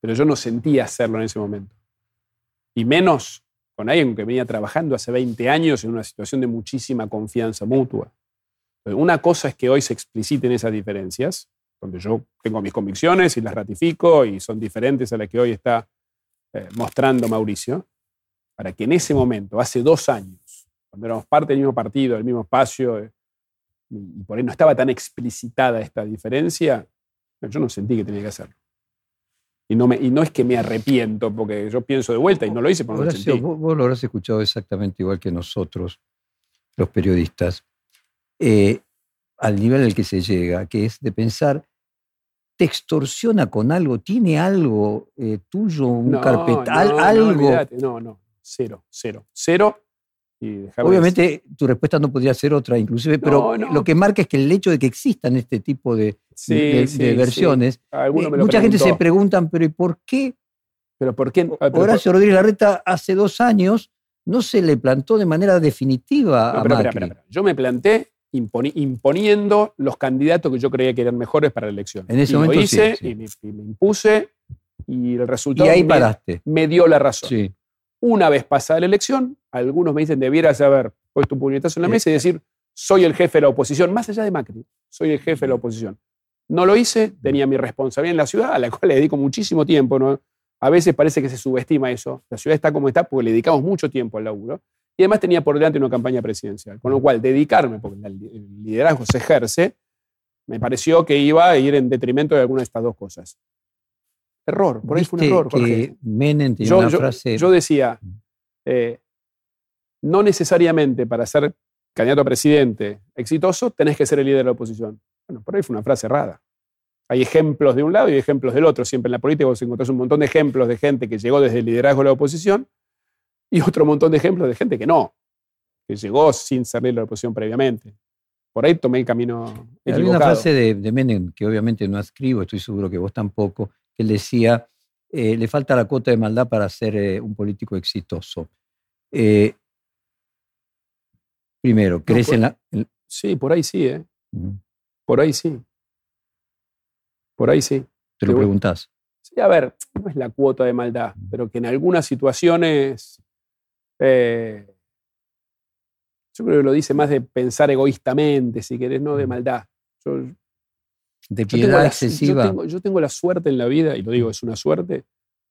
Pero yo no sentía hacerlo en ese momento. Y menos con alguien que venía trabajando hace 20 años en una situación de muchísima confianza mutua. Una cosa es que hoy se expliciten esas diferencias, donde yo tengo mis convicciones y las ratifico y son diferentes a las que hoy está eh, mostrando Mauricio, para que en ese momento, hace dos años, cuando éramos parte del mismo partido, del mismo espacio, eh, y por ahí no estaba tan explicitada esta diferencia, yo no sentí que tenía que hacerlo. Y no, me, y no es que me arrepiento, porque yo pienso de vuelta y no lo hice porque no lo sentí. Vos, lo habrás escuchado exactamente igual que nosotros, los periodistas, eh, al nivel al que se llega, que es de pensar te extorsiona con algo, tiene algo eh, tuyo, un carpetal, algo. No, no, cero, cero, cero. Obviamente tu respuesta no podría ser otra, inclusive, pero lo que marca es que el hecho de que existan este tipo de, versiones, eh, mucha gente se pregunta, pero ¿y por qué? Pero ¿por qué? Horacio Rodríguez Larreta hace dos años no se le plantó de manera definitiva a Macri. Yo me planté imponiendo los candidatos que yo creía que eran mejores para la elección. En ese momento lo hice Y, me, impuse y el resultado y ahí me, paraste. me, dio la razón. Una vez pasada la elección, algunos me dicen, debieras haber puesto un puñetazo en la mesa y decir, soy el jefe de la oposición, más allá de Macri, soy el jefe de la oposición. No lo hice, tenía mi responsabilidad en la ciudad, a la cual le dedico muchísimo tiempo. ¿no? A veces parece que se subestima eso. La ciudad está como está porque le dedicamos mucho tiempo al laburo. Y además tenía por delante una campaña presidencial. Con lo cual, dedicarme, porque el liderazgo se ejerce, me pareció que iba a ir en detrimento de alguna de estas dos cosas. Error, por ahí fue un error. Que Menem yo, una frase... yo decía, eh, no necesariamente para ser candidato a presidente exitoso tenés que ser el líder de la oposición. Bueno, por ahí fue una frase errada. Hay ejemplos de un lado y ejemplos del otro. Siempre en la política vos encontrás un montón de ejemplos de gente que llegó desde el liderazgo de la oposición y otro montón de ejemplos de gente que no, que llegó sin de la oposición previamente. Por ahí tomé el camino equivocado. Hay una frase de, Menem, que obviamente no escribo, estoy seguro que vos tampoco, que él decía, eh, le falta la cuota de maldad para ser eh, un político exitoso. Eh, primero, ¿crees en la...? Sí, por ahí sí, ¿eh? Por ahí sí. Por ahí sí. ¿Te lo preguntás? Sí, a ver, no es la cuota de maldad, pero que en algunas situaciones eh, yo creo que lo dice más de pensar egoístamente, si querés, no de maldad. de piedad excesiva. Yo tengo, la suerte en la vida, y lo digo, es una suerte,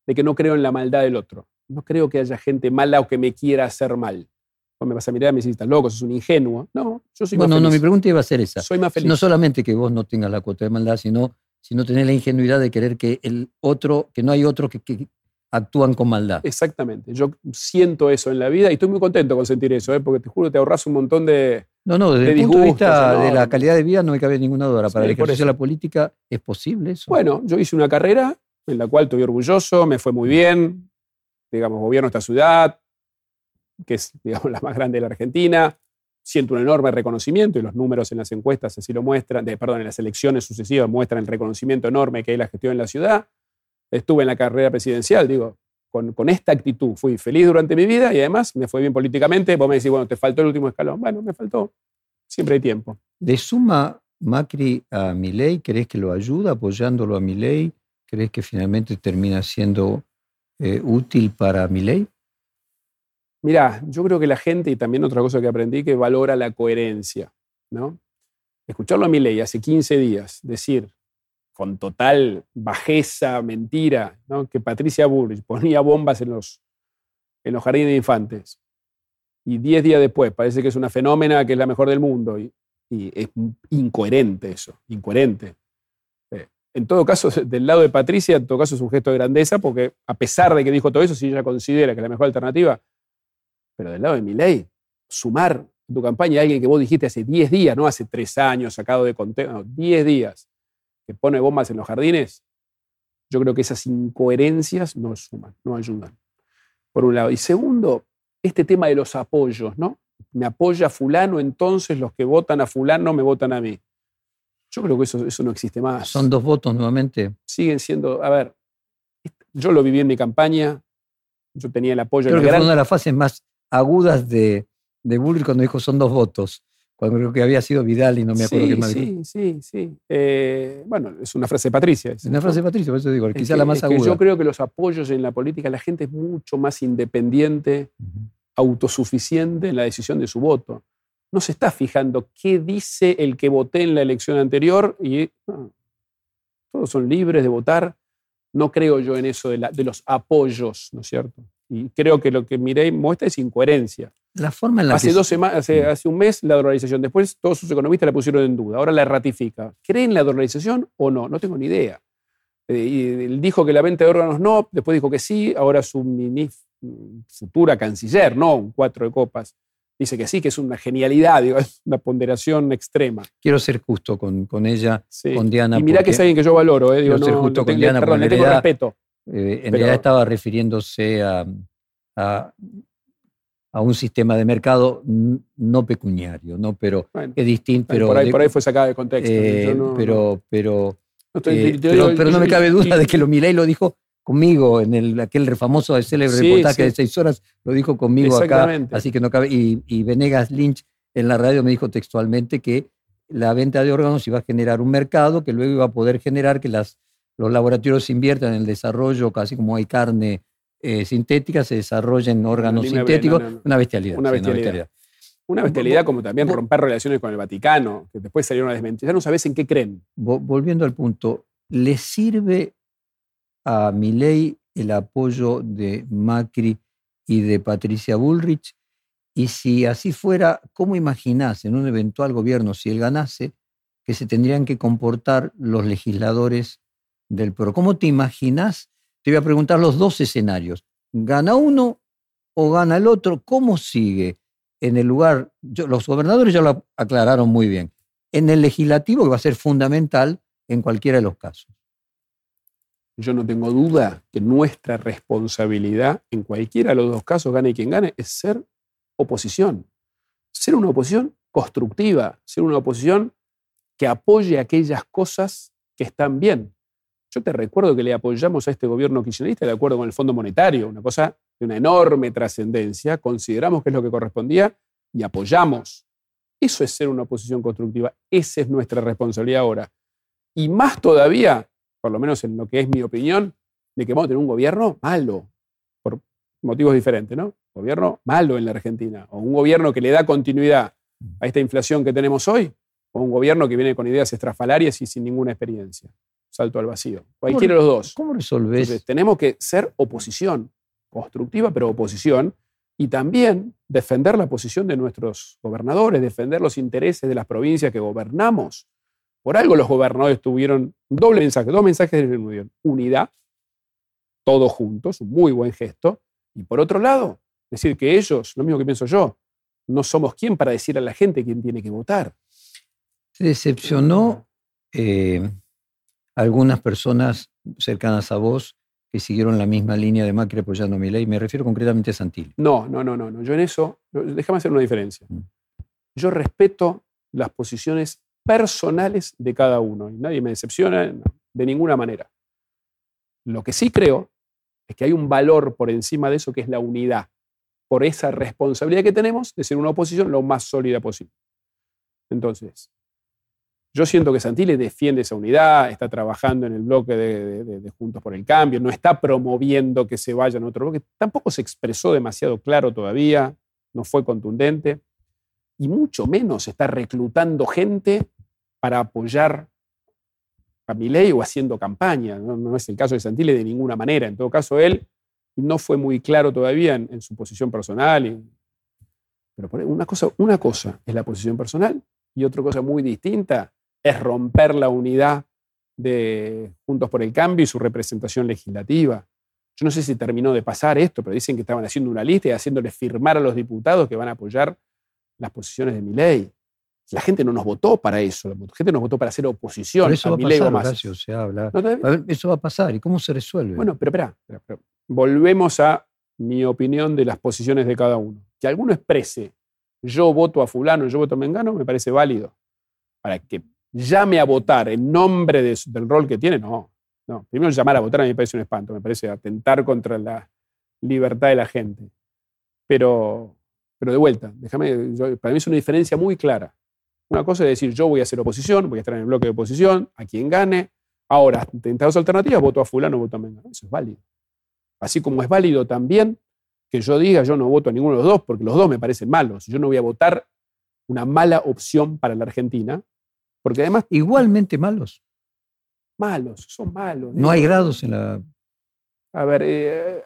de que no creo en la maldad del otro. No creo que haya gente mala o que me quiera hacer mal. Vos me vas a mirar y me decís, estás loco, sos un ingenuo. No, yo soy más no, feliz. No, mi pregunta iba a ser esa. Soy más feliz. No solamente que vos no tengas la cuota de maldad, sino, sino tener la ingenuidad de querer que el otro, que no hay otro que, actúan con maldad. Exactamente. Yo siento eso en la vida y estoy muy contento con sentir eso, ¿eh? porque te juro, te ahorras un montón de. No, no, desde el punto de vista de la calidad de vida no que haber ninguna duda. Para el ejercicio de la política, ¿es posible eso? Bueno, yo hice una carrera en la cual estoy orgulloso, me fue muy bien. Digamos, gobierno esta ciudad, que es digamos, la más grande de la Argentina. Siento un enorme reconocimiento y los números en las encuestas así lo muestran, de, perdón, en las elecciones sucesivas muestran el reconocimiento enorme que hay la gestión en la ciudad estuve en la carrera presidencial, digo, con, con, esta actitud fui feliz durante mi vida y además me fue bien políticamente. Vos me decís, bueno, te faltó el último escalón. Bueno, me faltó. Siempre hay tiempo. ¿Le suma Macri a Milei? ¿Crees que lo ayuda apoyándolo a Milei? ¿Crees que finalmente termina siendo eh, útil para Milei? Mirá, yo creo que la gente, y también otra cosa que aprendí, que valora la coherencia, ¿no? Escucharlo a mi ley hace 15 días decir con total bajeza, mentira, que Patricia Bullrich ponía bombas en los, en los jardines de infantes. Y 10 días después parece que es una fenómena que es la mejor del mundo. Y, es incoherente eso, incoherente. Eh, en todo caso, del lado de Patricia, en todo caso es un gesto de grandeza, porque a pesar de que dijo todo eso, si ella considera que es la mejor alternativa, pero del lado de mi ley, sumar tu campaña a alguien que vos dijiste hace 10 días, no hace 3 años, sacado de contexto, no, 10 días, que pone bombas en los jardines, yo creo que esas incoherencias no suman, no ayudan. Por un lado. Y segundo, este tema de los apoyos, ¿no? Me apoya fulano, entonces los que votan a fulano me votan a mí. Yo creo que eso, eso no existe más. Son dos votos nuevamente. Siguen siendo, a ver, yo lo viví en mi campaña, yo tenía el apoyo. Creo de que gran- fue una de las fases más agudas de, de Bullrich cuando dijo son dos votos. Cuando creo que había sido Vidal y no me acuerdo sí, qué más. Sí, sí, sí. Eh, bueno, es una frase de Patricia. Es una frase de Patricio, por eso digo, Es quizá que- la más es que aguda. yo creo que los apoyos en la política, la gente es mucho más independiente, autosuficiente en la decisión de su voto. No se está fijando qué dice el que voté en la elección anterior y no, todos son libres de votar. No creo yo en eso de, la- de los apoyos, ¿no es cierto? Y creo que lo que Mirei muestra es incoherencia. La forma en la Hace, que dos semanas, hace, Mm. hace un mes la dolarización, después todos sus economistas la pusieron en duda, ahora la ratifica. ¿Creen la dolarización o no? No tengo ni idea. Eh, y él dijo que la venta de órganos no, después dijo que sí, ahora su futura canciller, no, un cuatro de copas, dice que sí, que es una genialidad, digo, es una ponderación extrema. quiero ser justo con, con ella, Sí. con Diana. y mirá que es alguien que yo valoro, eh, digo, Quiero ser justo con tengo- Diana, perdón, le tengo realidad- respeto. eh, en pero- realidad estaba refiriéndose a, a, a un sistema de mercado no pecuniario, ¿no? pero Bueno, es distinto. Pero, por, ahí, de- por ahí fue sacada de contexto. eh, no- pero, pero, no estoy- eh, pero, digo, pero no yo- me cabe duda y- de que lo Milei lo dijo conmigo en el, aquel famoso célebre Sí, reportaje sí. de seis horas, lo dijo conmigo acá, así que no cabe. Y, y Venegas Lynch en la radio me dijo textualmente que la venta de órganos iba a generar un mercado que luego iba a poder generar que las, los laboratorios inviertan en el desarrollo, casi como hay carne eh, sintética, se desarrollen órganos línea B, sintéticos. Una bestialidad. Una bestialidad. Una bestialidad como también romper relaciones con el Vaticano, que después salieron a desmentir. Ya no sabes en qué creen. Vo- Volviendo al punto, ¿le sirve a Milei el apoyo de Macri y de Patricia Bullrich? Y si así fuera, ¿cómo imaginás en un eventual gobierno, si él ganase, que se tendrían que comportar los legisladores del PRO? ¿Cómo te imaginás? Te voy a preguntar los dos escenarios. ¿Gana uno o gana el otro? ¿Cómo sigue en el lugar? los gobernadores ya lo aclararon muy bien. En el legislativo, que va a ser fundamental en cualquiera de los casos. Yo no tengo duda que nuestra responsabilidad en cualquiera de los dos casos, gane quien gane, es ser oposición. Ser una oposición constructiva, ser una oposición que apoye aquellas cosas que están bien. Yo te recuerdo que le apoyamos a este gobierno kirchnerista de acuerdo con el Fondo Monetario, una cosa de una enorme trascendencia, consideramos que es lo que correspondía y apoyamos. Eso es ser una oposición constructiva, esa es nuestra responsabilidad ahora. Y más todavía, por lo menos en lo que es mi opinión, de que vamos a tener un gobierno malo, por motivos diferentes, ¿no? Gobierno malo en la Argentina, o un gobierno que le da continuidad a esta inflación que tenemos hoy, o un gobierno que viene con ideas estrafalarias y sin ninguna experiencia. Salto al vacío. Cualquiera de los dos. ¿Cómo resolvés? Entonces, tenemos que ser oposición, constructiva, pero oposición, y también defender la posición de nuestros gobernadores, defender los intereses de las provincias que gobernamos. Por algo los gobernadores tuvieron doble mensaje, dos mensajes de reunión. Unidad, todos juntos, un muy buen gesto. Y por otro lado, decir que ellos, lo mismo que pienso yo, no somos quien para decir a la gente quién tiene que votar. ¿Te decepcionó eh, algunas personas cercanas a vos que siguieron la misma línea de Macri apoyando a Milei? Me refiero concretamente a Santilli. No, no, no, no, no. Yo en eso, déjame hacer una diferencia. Mm. Yo respeto las posiciones personales de cada uno y nadie me decepciona de ninguna manera. Lo que sí creo es que hay un valor por encima de eso que es la unidad, por esa responsabilidad que tenemos de ser una oposición lo más sólida posible. Entonces, Yo siento que Santilli defiende esa unidad, está trabajando en el bloque de, Juntos por el Cambio, no está promoviendo que se vayan a otro bloque, tampoco se expresó demasiado claro todavía, no fue contundente, y mucho menos está reclutando gente para apoyar a Milei o haciendo campaña. No, es el caso de Santilli de ninguna manera. En todo caso, él no fue muy claro todavía en, su posición personal. pero una cosa es la posición personal y otra cosa muy distinta es romper la unidad de Juntos por el Cambio y su representación legislativa. Yo no sé si terminó de pasar esto, pero dicen que estaban haciendo una lista y haciéndole firmar a los diputados que van a apoyar las posiciones de mi ley. La gente no nos votó para eso, la gente nos votó para hacer oposición eso a va a pasar, se habla. eso va a pasar, ¿y cómo se resuelve? Bueno, pero espera, volvemos a mi opinión de las posiciones de cada uno. Que alguno exprese, yo voto a fulano, yo voto a Mengano, me parece válido. Para que llame a votar en nombre del rol que tiene, no. no. Primero llamar a votar a mí me parece un espanto, me parece atentar contra la libertad de la gente. Pero, pero de vuelta, déjame, para mí es una diferencia muy clara. Una cosa es decir, yo voy a hacer oposición, voy a estar en el bloque de oposición, a quien gane. Ahora, dos alternativas, voto a fulano, voto a Mengano. Eso es válido. Así como es válido también que yo diga, yo no voto a ninguno de los dos, porque los dos me parecen malos. Yo no voy a votar una mala opción para la Argentina, porque además... Igualmente malos. Malos, son malos. No hay grados en la... A ver, eh,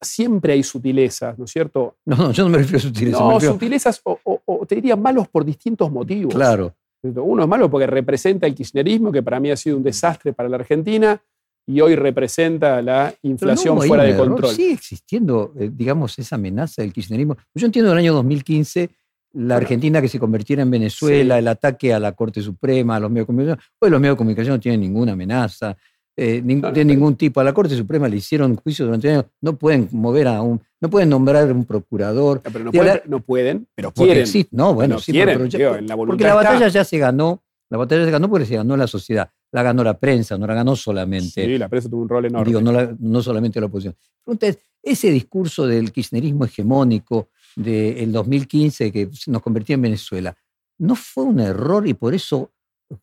siempre hay sutilezas, ¿no es cierto? No, no yo no me refiero a sutilezas. No, sutilezas o, te diría malos por distintos motivos. Claro. Uno es malo porque representa el kirchnerismo, que para mí ha sido un desastre para la Argentina, y hoy representa la inflación fuera de control. Sigue existiendo, eh, digamos, esa amenaza del kirchnerismo. Yo entiendo en el año 2015 la Argentina que se convirtiera en Venezuela, el ataque a la Corte Suprema, a los medios de comunicación. Hoy los medios de comunicación no tienen ninguna amenaza eh, de ningún tipo. A la Corte Suprema le hicieron juicio durante años. No pueden mover a un, no pueden nombrar un procurador. pero no, pueden, no, pueden, pero quieren. no, bueno, sí, la porque la batalla ya se ganó. La batalla se ganó porque se ganó la sociedad. La ganó la prensa, no la ganó solamente. Sí, la prensa tuvo un rol enorme. Digo, no, no solamente la oposición. Pregunta es, ese discurso del kirchnerismo hegemónico, del 2015 que nos convertía en Venezuela, ¿no fue un error y por eso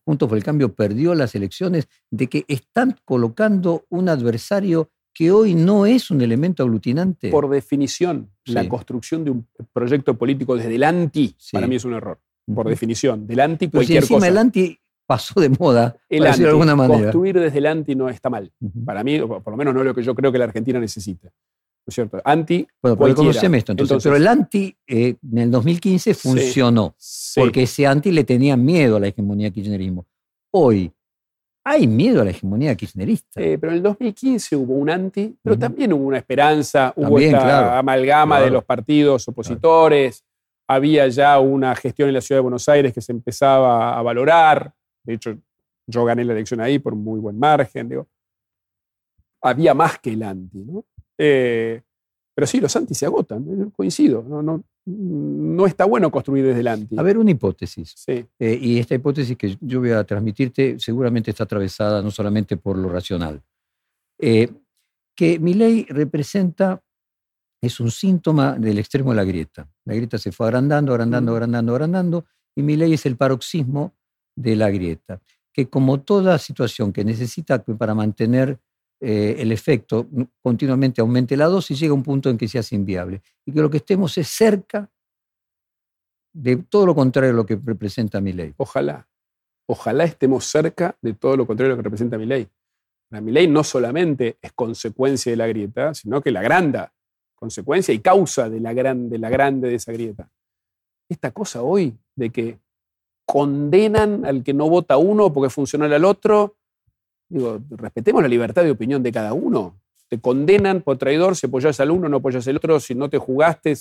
Juntos por el Cambio perdió las elecciones de que están colocando un adversario que hoy no es un elemento aglutinante? Por definición, la construcción de un proyecto político desde el anti, para mí es un error. Por definición, del anti cualquier si encima el anti pasó de moda, el anti, de alguna manera. Construir desde el anti no está mal. Para mí, por lo menos no es lo que yo creo que la Argentina necesita. ¿No es cierto? Anti. Bueno, conoceme esto entonces, Pero el anti eh, en el 2015 funcionó, porque ese anti le tenía miedo a la hegemonía kirchnerismo. Hoy, hay miedo a la hegemonía kirchnerista. Eh, pero en el 2015 hubo un anti, pero también hubo una esperanza, hubo esta amalgama de los partidos opositores, había ya una gestión en la ciudad de Buenos Aires que se empezaba a valorar. De hecho, yo gané la elección ahí por muy buen margen. Digo. Había más que el anti, ¿no? Eh, pero sí, los anti se agotan, eh, coincido. No, no, no, está bueno construir desde el anti. A ver, una hipótesis. Sí. Eh, y esta hipótesis que yo voy a transmitirte seguramente está atravesada no solamente por lo racional. que mi ley representa, es un síntoma del extremo de la grieta. La grieta se fue agrandando, agrandando, mm. agrandando, agrandando, y mi ley es el paroxismo de la grieta. Que como toda situación que necesita para mantener eh, el efecto continuamente aumente la dosis, llega un punto en que se hace inviable. Y que lo que estemos es cerca de todo lo contrario a lo que representa mi ley. Ojalá, ojalá estemos cerca de todo lo contrario a lo que representa mi ley. La mi ley no solamente es consecuencia de la grieta, sino que la granda, consecuencia y causa de la grande, la grande de esa grieta. Esta cosa hoy de que condenan al que no vota uno porque funcionó al otro, Digo, respetemos la libertad de opinión de cada uno. Te condenan por traidor si apoyas al uno, no apoyas al otro, si no te jugaste.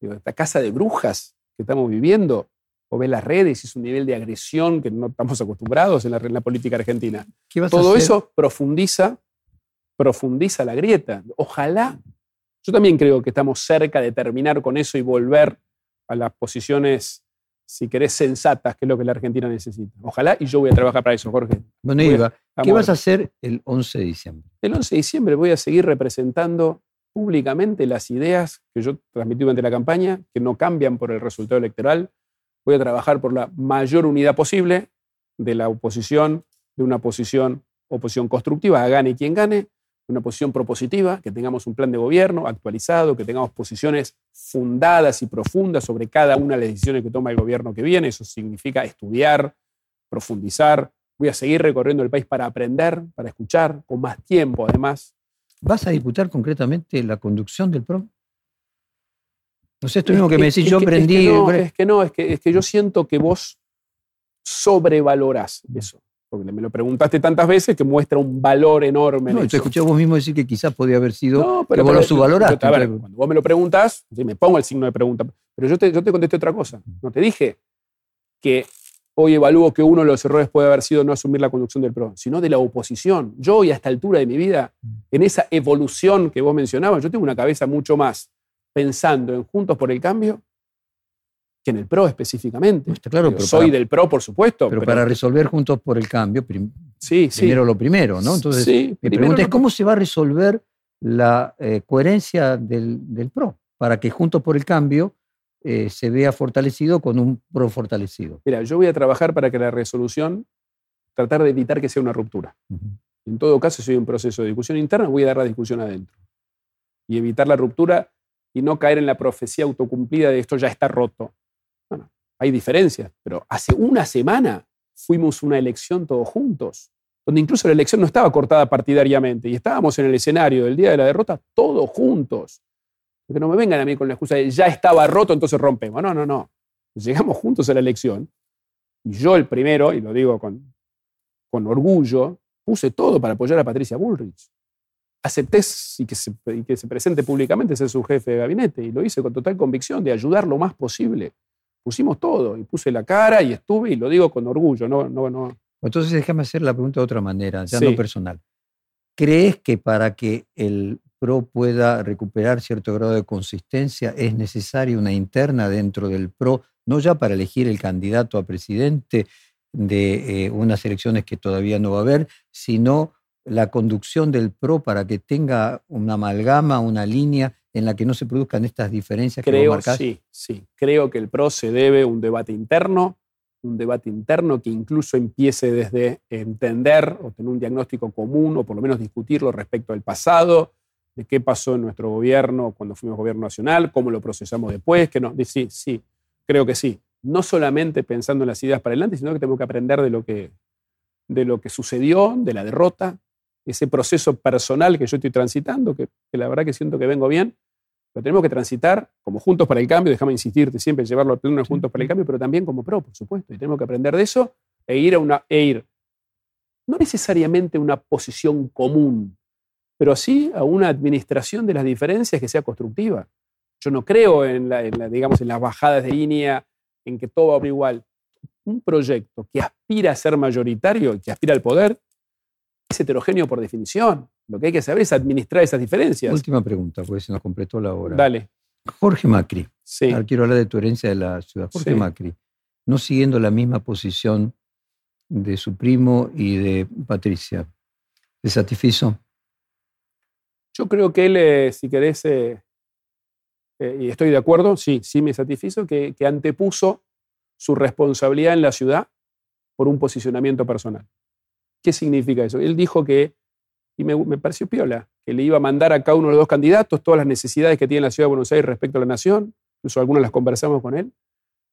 Digo, esta casa de brujas que estamos viviendo, o ves las redes, es un nivel de agresión que no estamos acostumbrados en la, política argentina. Todo eso profundiza, profundiza la grieta. Ojalá, yo también creo que estamos cerca de terminar con eso y volver a las posiciones si querés, sensatas, que es lo que la Argentina necesita. Ojalá, y yo voy a trabajar para eso, Jorge. Bueno, Iba, ¿qué vas a hacer el 11 de diciembre? El 11 de diciembre voy a seguir representando públicamente las ideas que yo transmití durante la campaña, que no cambian por el resultado electoral. Voy a trabajar por la mayor unidad posible de la oposición, de una posición oposición constructiva, gane quien gane, una posición propositiva, que tengamos un plan de gobierno actualizado, que tengamos posiciones fundadas y profundas sobre cada una de las decisiones que toma el gobierno que viene. Eso significa estudiar, profundizar. Voy a seguir recorriendo el país para aprender, para escuchar, con más tiempo además. ¿Vas a disputar concretamente la conducción del PRO? No sé, esto mismo que, me decís, yo aprendí. Es que no, es que, es que yo siento que vos sobrevalorás eso porque me lo preguntaste tantas veces que muestra un valor enorme. No, te escuché vos mismo decir que quizás podía haber sido no, pero, que vos lo subvaloraste. cuando vos me lo preguntas, me pongo el signo de pregunta. Pero yo te, yo te contesté otra cosa. No te dije que hoy evalúo que uno de los errores puede haber sido no asumir la conducción del PRO, sino de la oposición. Yo hoy a esta altura de mi vida, en esa evolución que vos mencionabas, yo tengo una cabeza mucho más pensando en Juntos por el Cambio que en el PRO específicamente. claro, pero soy del PRO, por supuesto. Pero, para resolver Juntos por el Cambio, sí, primero lo primero, ¿no? Entonces, mi pregunta es cómo se va a resolver la eh, coherencia del, PRO para que Juntos por el Cambio eh, se vea fortalecido con un PRO fortalecido. Mira, yo voy a trabajar para que la resolución, tratar de evitar que sea una ruptura. En todo caso, si hay un proceso de discusión interna, voy a dar la discusión adentro. Y evitar la ruptura y no caer en la profecía autocumplida de esto ya está roto hay diferencias, pero hace una semana fuimos una elección todos juntos, donde incluso la elección no estaba cortada partidariamente y estábamos en el escenario del día de la derrota todos juntos. Que no me vengan a mí con la excusa de ya estaba roto, entonces rompemos. No, no, no. Llegamos juntos a la elección y yo el primero, y lo digo con, con orgullo, puse todo para apoyar a Patricia Bullrich. Acepté y se, y que se presente públicamente ser su jefe de gabinete y lo hice con total convicción de ayudar lo más posible pusimos todo y puse la cara y estuve y lo digo con orgullo, no, no, no. Entonces déjame hacer la pregunta de otra manera, ya no personal. ¿Crees que para que el PRO pueda recuperar cierto grado de consistencia es necesaria una interna dentro del PRO, no ya para elegir el candidato a presidente de eh, unas elecciones que todavía no va a haber, sino la conducción del PRO para que tenga una amalgama, una línea en la que no se produzcan estas diferencias creo, que Sí, sí. Creo que el PRO se debe un debate interno, un debate interno que incluso empiece desde entender o tener un diagnóstico común o por lo menos discutirlo respecto al pasado, de qué pasó en nuestro gobierno cuando fuimos gobierno nacional, cómo lo procesamos después, que no, sí, sí, creo que sí. No solamente pensando en las ideas para adelante, sino que tenemos que aprender de lo que, de lo que sucedió, de la derrota, ese proceso personal que yo estoy transitando, que, la verdad que siento que vengo bien, lo tenemos que transitar como Juntos para el Cambio, déjame insistirte siempre, llevarlo al pleno Juntos para el Cambio, pero también como PRO, por supuesto, y tenemos que aprender de eso e ir a una, e ir, no necesariamente a una posición común, pero sí a una administración de las diferencias que sea constructiva. Yo no creo en, la, digamos, en las bajadas de línea, en que todo va igual. Un proyecto que aspira a ser mayoritario, que aspira al poder, es heterogéneo por definición. Lo que hay que saber es administrar esas diferencias. Última pregunta, porque se nos completó la hora. Dale. Jorge Macri. Sí. Ahora quiero hablar de tu herencia de la ciudad. Jorge Macri, no siguiendo la misma posición de su primo y de Patricia. ¿Te satisfizo? Yo creo que él, eh, si querés, eh, eh, y estoy de acuerdo, sí, sí me satisfizo, que, que antepuso su responsabilidad en la ciudad por un posicionamiento personal. ¿Qué significa eso? Él dijo que, y me, pareció piola, que le iba a mandar a cada uno de los dos candidatos todas las necesidades que tiene la ciudad de Buenos Aires respecto a la nación, incluso algunas las conversamos con él,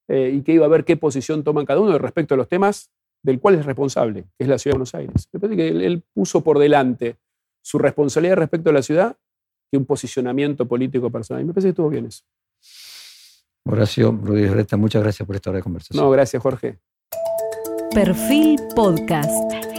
eh, y que iba a ver qué posición toman cada uno respecto a los temas del cual es responsable, que es la ciudad de Buenos Aires. Me parece que él, puso por delante su responsabilidad respecto a la ciudad que un posicionamiento político personal. Y me parece que estuvo bien eso. Horacio Rodríguez Resta, muchas gracias por esta hora de conversación. No, gracias, Jorge. Perfil Podcast.